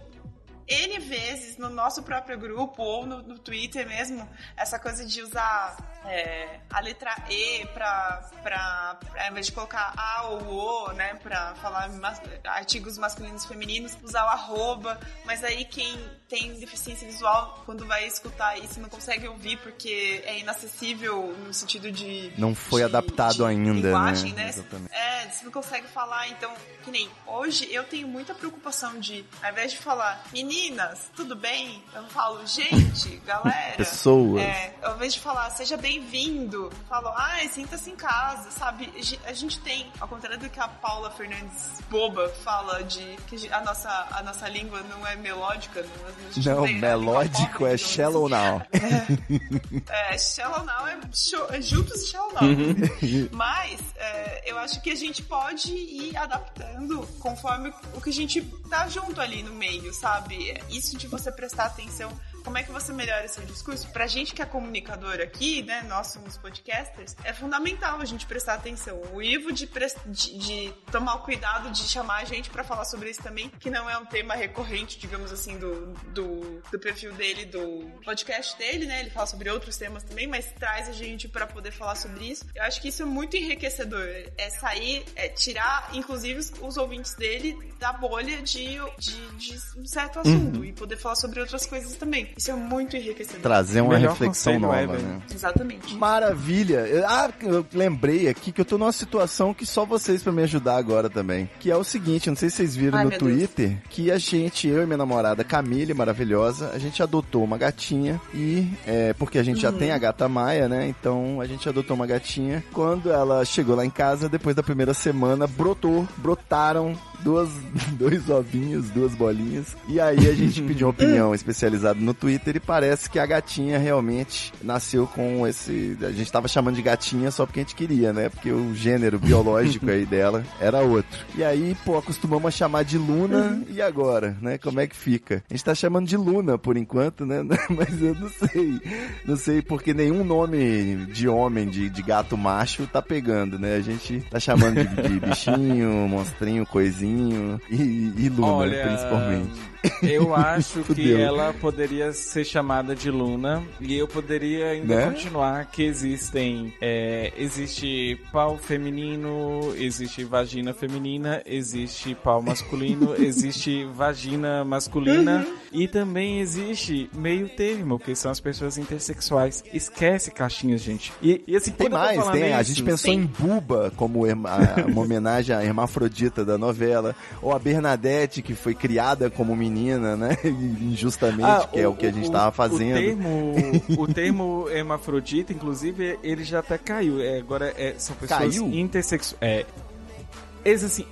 N vezes no nosso próprio grupo ou no, no Twitter mesmo, essa coisa de usar é, a letra E pra, pra, pra, ao invés de colocar A ou O, né, pra falar mas- artigos masculinos e femininos, usar o arroba, mas aí quem tem deficiência visual, quando vai escutar isso, não consegue ouvir porque é inacessível no sentido de... Não foi de- adaptado de ainda, linguagem, né? né? Exatamente. É, você não consegue falar, então, que nem hoje eu tenho muita preocupação de, ao invés de falar, meninas, tudo bem? Eu falo, gente, galera. Pessoas. É, ao invés de falar, seja bem-vindo, falo, ai, sinta-se em casa, sabe? A gente tem, ao contrário do que a Paula Fernandes boba fala de que a nossa, a nossa língua não é melódica, não, gente Não, tem melódico é shallow now. É, Shallow Now é, show, é juntos e Shallow Now. Uhum. Mas é, eu acho que a gente pode ir adaptando conforme o que a gente tá junto ali no meio, sabe? Isso de você prestar atenção. Como é que você melhora seu discurso? Pra gente que é comunicador aqui, né? Nós somos podcasters, é fundamental a gente prestar atenção. O Ivo de, pres- de, de tomar o cuidado de chamar a gente pra falar sobre isso também, que não é um tema recorrente, digamos assim, do, do, do perfil dele, do podcast dele, né? Ele fala sobre outros temas também, mas traz a gente pra poder falar sobre isso. Eu acho que isso é muito enriquecedor. É sair, é tirar, inclusive, os, os ouvintes dele da bolha de, de, de um certo assunto e poder falar sobre outras coisas também. Isso é muito enriquecedor. Trazer uma Melhor reflexão nova, é, né? Exatamente. Maravilha. Ah, eu lembrei aqui que eu tô numa situação que só vocês pra me ajudar agora também. Que é o seguinte, não sei se vocês viram Ai, no meu Deus. Twitter, que a gente, eu e minha namorada Camille, maravilhosa, a gente adotou uma gatinha e, é, porque a gente já tem a gata Maia, né? Então a gente adotou uma gatinha. Quando ela chegou lá em casa, depois da primeira semana, brotou, brotaram duas, dois ovinhos, duas bolinhas. E aí a gente pediu uma opinião especializada no Twitter e parece que a gatinha realmente nasceu com esse. A gente tava chamando de gatinha só porque a gente queria, né? Porque o gênero biológico aí dela era outro. E aí, pô, acostumamos a chamar de Luna e agora, né? Como é que fica? A gente tá chamando de Luna por enquanto, né? Mas eu não sei. Não sei porque nenhum nome de homem, de, de gato macho tá pegando, né? A gente tá chamando de, de bichinho, monstrinho, e, e Luna, Olha, principalmente. Eu acho que ela poderia ser chamada de Luna e eu poderia ainda Né? continuar que existem é, existe pau feminino, existe vagina feminina, existe pau masculino, existe vagina masculina e também existe meio termo, que são as pessoas intersexuais. Esquece caixinhas, gente. E, e assim, Tem mais, tem. A gente pensou sim. em Buba como herma- uma homenagem à hermafrodita da novela. Ou a Bernadette, que foi criada como menina, né? Injustamente, que é o que a gente tava fazendo. O termo, o termo hermafrodita, inclusive, ele já até caiu. É, agora é, são pessoas Caiu? intersexuais. É, esse, assim,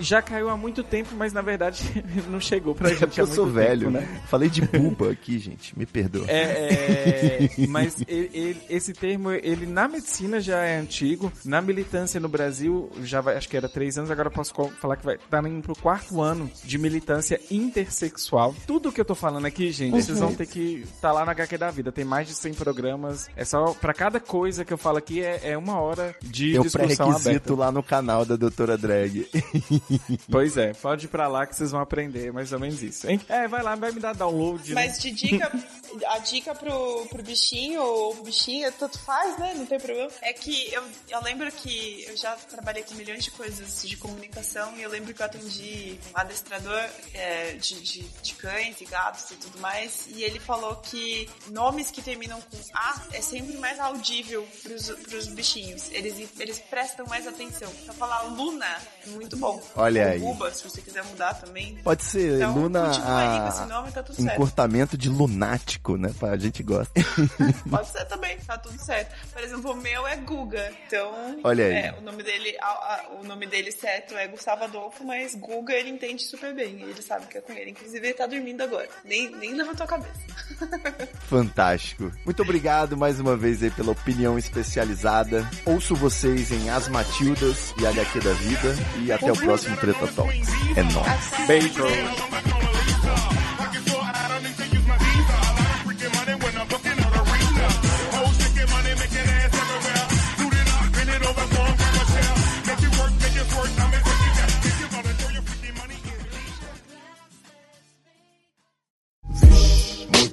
já caiu há muito tempo, mas na verdade não chegou pra É gente eu sou tempo, velho. né? Falei de buba aqui, gente. Me perdoa. É, é, mas ele- ele- esse termo, ele na medicina já é antigo, na militância no Brasil já vai, acho que era três anos, agora eu posso falar que vai estar indo pro quarto ano de militância intersexual. Tudo que eu tô falando aqui, gente, vocês vão ter que estar lá na HQ da vida. Tem mais de 100 programas. É só, pra cada coisa que eu falo aqui é, é uma hora de discussão pré-requisito aberta. lá no canal da Doutora Pois é, pode ir pra lá que vocês vão aprender mais ou menos isso. hein? É, vai lá, vai me dar download. né? Mas de dica, a dica pro, pro bichinho ou bichinha, tanto faz, né? Não tem problema. É que eu, eu lembro que eu já trabalhei com milhões de coisas de comunicação e eu lembro que eu atendi um adestrador é, de, de, de cães e gatos e tudo mais. E ele falou que nomes que terminam com A é sempre mais audível pros, pros bichinhos. Eles, eles prestam mais atenção. Então falar Luna muito bom. Olha Ou aí. Buba, se você quiser mudar também. Pode ser Então, Luna continua aí com a... esse nome, tá tudo certo. encurtamento de lunático, né? A gente gosta. Pode ser também, tá tudo certo. Por exemplo, o meu é Guga, então. Olha aí. é, o nome dele, a- a- o nome dele certo é Gustavo Adolfo, mas Guga ele entende super bem. Ele sabe que é com ele. Inclusive, ele tá dormindo agora. Nem, nem levantou a cabeça. Fantástico. Muito obrigado mais uma vez aí pela opinião especializada. Ouço vocês em As Matildas e HQ da Vida. E até o próximo Treta Talks. É nóis. Beijo.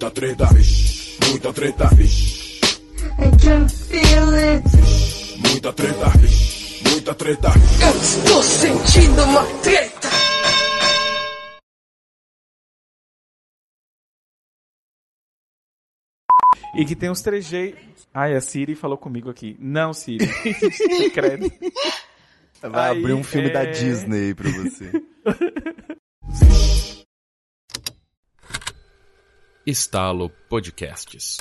Muita treta, vixe. Muita treta, vixe. I can feel it. Muita treta, vixe. Muita treta. Eu estou sentindo uma treta. E que tem uns trejeitos. Ai, a Siri falou comigo aqui. Não, Siri. Credo. Vai Aí, abrir um filme da é- Disney aí pra você. Estalo Podcasts.